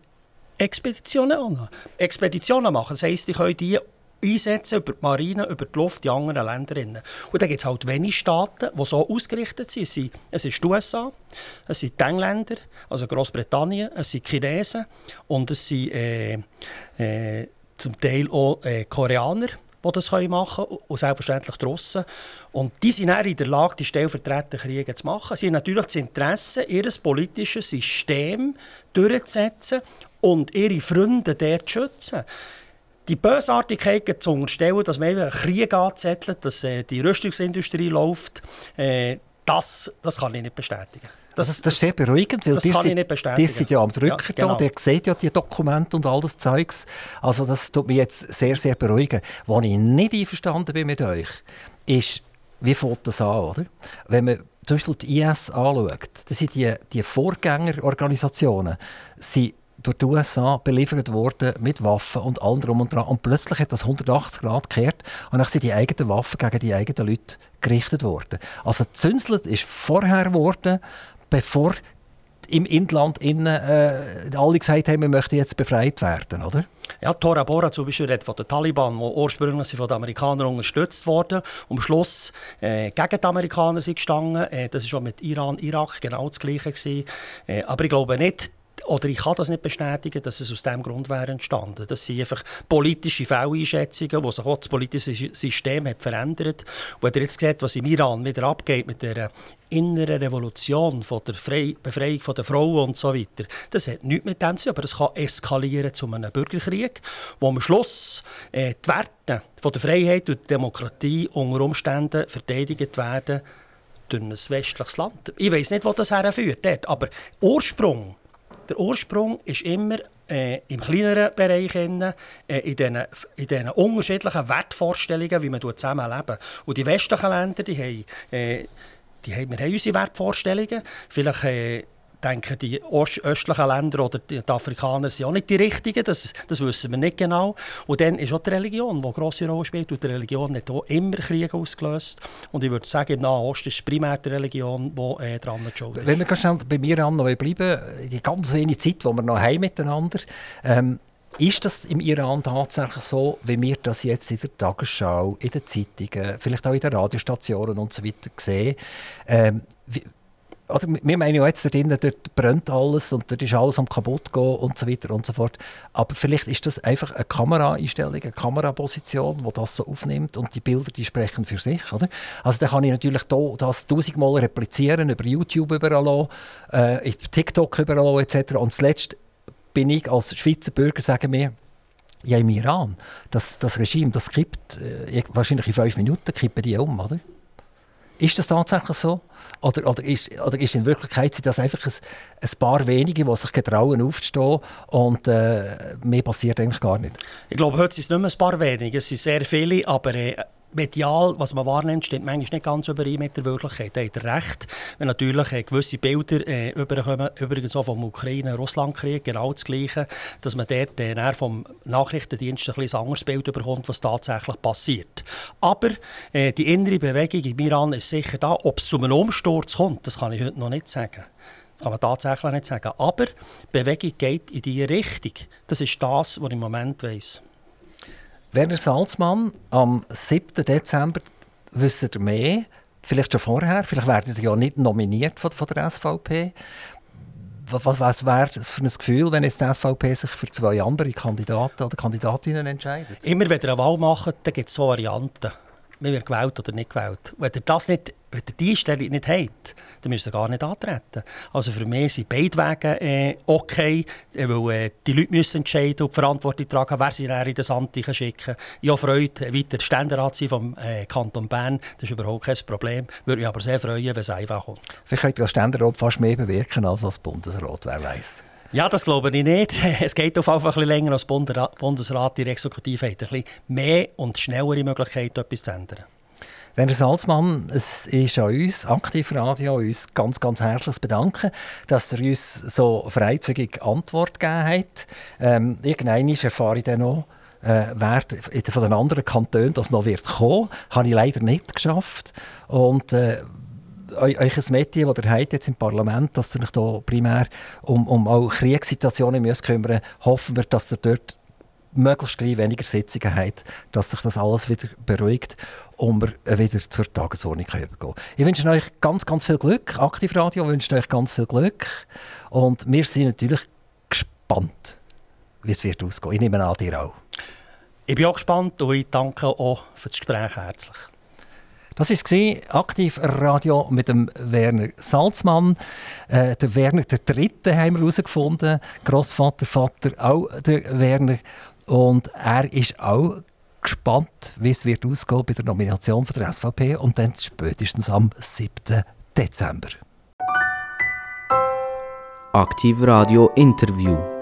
Expeditionen, Expeditionen machen. Das heisst, die können die einsetzen über die Marine, über die Luft in anderen Ländern. Und dann gibt es halt wenige Staaten, die so ausgerichtet sind. Es, ist die USA, es sind die Engländer, also Großbritannien, es sind die Chinesen und es sind äh, äh, zum Teil auch äh, Koreaner die das machen können, und selbstverständlich die Russen. Und die sind in der Lage, die stellvertretenden Kriege zu machen. Sie haben natürlich das Interesse, ihr politisches System durchzusetzen und ihre Freunde dort zu schützen. Die Bösartigkeit zu unterstellen, dass man einen Krieg anzettelt, dass äh, die Rüstungsindustrie läuft, äh, das, das kann ich nicht bestätigen. Das, das, das, ist sehr beruhigend, weil das kann ich nicht bestätigen. die sind ja am Drücker ja, genau. da, der sieht ja die Dokumente und all das Zeugs. Also das tut mich jetzt sehr, sehr beruhigen. Wo ich nicht einverstanden bin mit euch, ist, wie fängt das an, oder? Wenn man zum Beispiel die IS anschaut, das sind die, die Vorgängerorganisationen, sind durch die USA beliefert worden mit Waffen und allem drum und dran. Und plötzlich hat das 180 Grad gekehrt und dann sind die eigenen Waffen gegen die eigenen Leute gerichtet worden. Also Zünslet ist vorher geworden, bevor im Inland innen, äh, alle gesagt haben, wir möchten jetzt befreit werden, oder? Ja, Tora Bora zum Beispiel redet von den Taliban, die ursprünglich von den Amerikanern unterstützt wurden am Schluss äh, gegen die Amerikaner sind gestanden. Äh, das war schon mit Iran, Irak genau das Gleiche. Äh, aber ich glaube nicht, oder ich kann das nicht bestätigen, dass es aus diesem Grund wäre entstanden. Das sind einfach politische Fehleinschätzungen, wo sich auch das politische System hat verändert. Und wenn ihr jetzt seht, was im Iran wieder abgeht mit der inneren Revolution von der Frei Befreiung der Frauen und so weiter, das hat nichts mit dem zu tun, aber es kann eskalieren zu einem Bürgerkrieg, wo am Schluss äh, die Werte von der Freiheit und der Demokratie unter Umständen verteidigt werden durch ein westliches Land. Ich weiß nicht, wo das herführt, aber Ursprung der Ursprung ist immer äh, im kleineren Bereich in, äh, in, diesen, in unterschiedlichen Wertvorstellungen, wie man zusammenleben. Und die westlichen Länder, die haben, äh, die haben, wir haben unsere Wertvorstellungen. Vielleicht denken die östlichen Länder oder die Afrikaner sind auch nicht die richtigen, das, das wissen wir nicht genau. Und dann ist auch die Religion, die eine grosse Rolle spielt. Und die Religion hat auch immer Kriege ausgelöst. Und ich würde sagen, im Nahen Osten ist primär die Religion, die äh, dran schuld ist. Wenn wir ganz schnell bei mir an bleiben, die ganz wenige Zeit, die wir noch haben miteinander, ähm, ist das im Iran tatsächlich so, wie wir das jetzt in der Tagesschau, in den Zeitungen, vielleicht auch in den Radiostationen und so weiter sehen? Ähm, wie, oder wir meinen ja jetzt, dort, drinnen, dort brennt alles und dort ist alles am kaputt gehen und so weiter und so fort. Aber vielleicht ist das einfach eine Kameraeinstellung, eine Kameraposition, die das so aufnimmt und die Bilder, die sprechen für sich, oder? Also dann kann ich natürlich da, das tausendmal replizieren, über YouTube überall, äh, TikTok überall etc. Und zuletzt bin ich als Schweizer Bürger, sagen wir, ja im Iran, das, das Regime, das kippt äh, wahrscheinlich in fünf Minuten kippen die um, oder? Ist das tatsächlich so? Oder, oder, ist, oder ist in Wirklichkeit sind das einfach ein, ein paar wenige, die sich getrauen aufzustehen und äh, mehr passiert eigentlich gar nicht? Ich glaube, heute sind es nicht mehr ein paar wenige, es sind sehr viele, aber äh, medial, was man wahrnimmt, stimmt manchmal nicht ganz überein mit der Wirklichkeit. Da hat er recht. Wenn natürlich äh, gewisse Bilder äh, überkommen, übrigens auch vom Ukraine-Russland-Krieg, genau das Gleiche, dass man dort äh, vom Nachrichtendienst ein, ein anderes Bild bekommt, was tatsächlich passiert. Aber äh, die innere Bewegung im Iran ist sicher da. Ob es zu einem Umsturz kommt, das kann ich heute noch nicht sagen. Das kann man tatsächlich nicht sagen. Aber die Bewegung geht in diese Richtung. Das ist das, was ich im Moment weiß. Werner Salzmann, am 7. Dezember wisst ihr mehr, vielleicht schon vorher, vielleicht werdet ihr ja nicht nominiert von, von der SVP. Was, was wäre für ein Gefühl, wenn jetzt die SVP sich für zwei andere Kandidaten oder Kandidatinnen entscheidet? Immer wenn ihr eine Wahl macht, gibt es zwei Varianten. Man wird gewählt oder nicht gewählt. Wenn ihr das nicht wenn ihr diese Stelle nicht habt, dann müsst ihr gar nicht antreten. Also für mich sind beide Wege äh, okay, äh, weil äh, die Leute müssen entscheiden und die Verantwortung tragen, wer sie in das Amt schicken. Ich habe Freude, weiter Ständerat sein vom äh, Kanton Bern, das ist überhaupt kein Problem. Würde mich aber sehr freuen, wenn es einfach kommt. Vielleicht könnt ihr als Ständerat fast mehr bewirken als als Bundesrat, wer weiß. Ja, das glaube ich nicht. Es geht auf einfach ein bisschen länger als Bundesrat. Die Exekutive hat ein bisschen mehr und schnellere Möglichkeiten, etwas zu ändern. Werner Salzmann, es ist an uns, Aktivradio, uns ganz, ganz herzlich bedanken, dass ihr uns so freizügig Antwort gegeben habt. Ähm, irgendwann erfahre ich dann noch, äh, wer von den anderen Kantonen das noch wird kommen. Habe ich leider nicht geschafft. Und äh, euch ein Metier, das ihr habt jetzt im Parlament, dass ihr euch da primär um, um auch Kriegssituationen müsst kümmern hoffen wir, dass ihr dort möglichst weniger Sitzungen hat, dass sich das alles wieder beruhigt wir wieder zur Tagesordnung übergehen können. Ich wünsche euch ganz, ganz viel Glück. Aktivradio wünscht euch ganz viel Glück. Und wir sind natürlich gespannt, wie es wird ausgehen. Ich nehme an, dir auch. Ich bin auch gespannt und ich danke auch für das Gespräch herzlich. Das war Aktivradio mit dem Werner Salzmann. Äh, der Werner der Dritte haben wir herausgefunden. Grossvater, Vater, auch der Werner. Und er ist auch gespannt, wie es wird ausgehen bei der Nomination von der SVP und dann spätestens am 7. Dezember. Aktiv Radio Interview.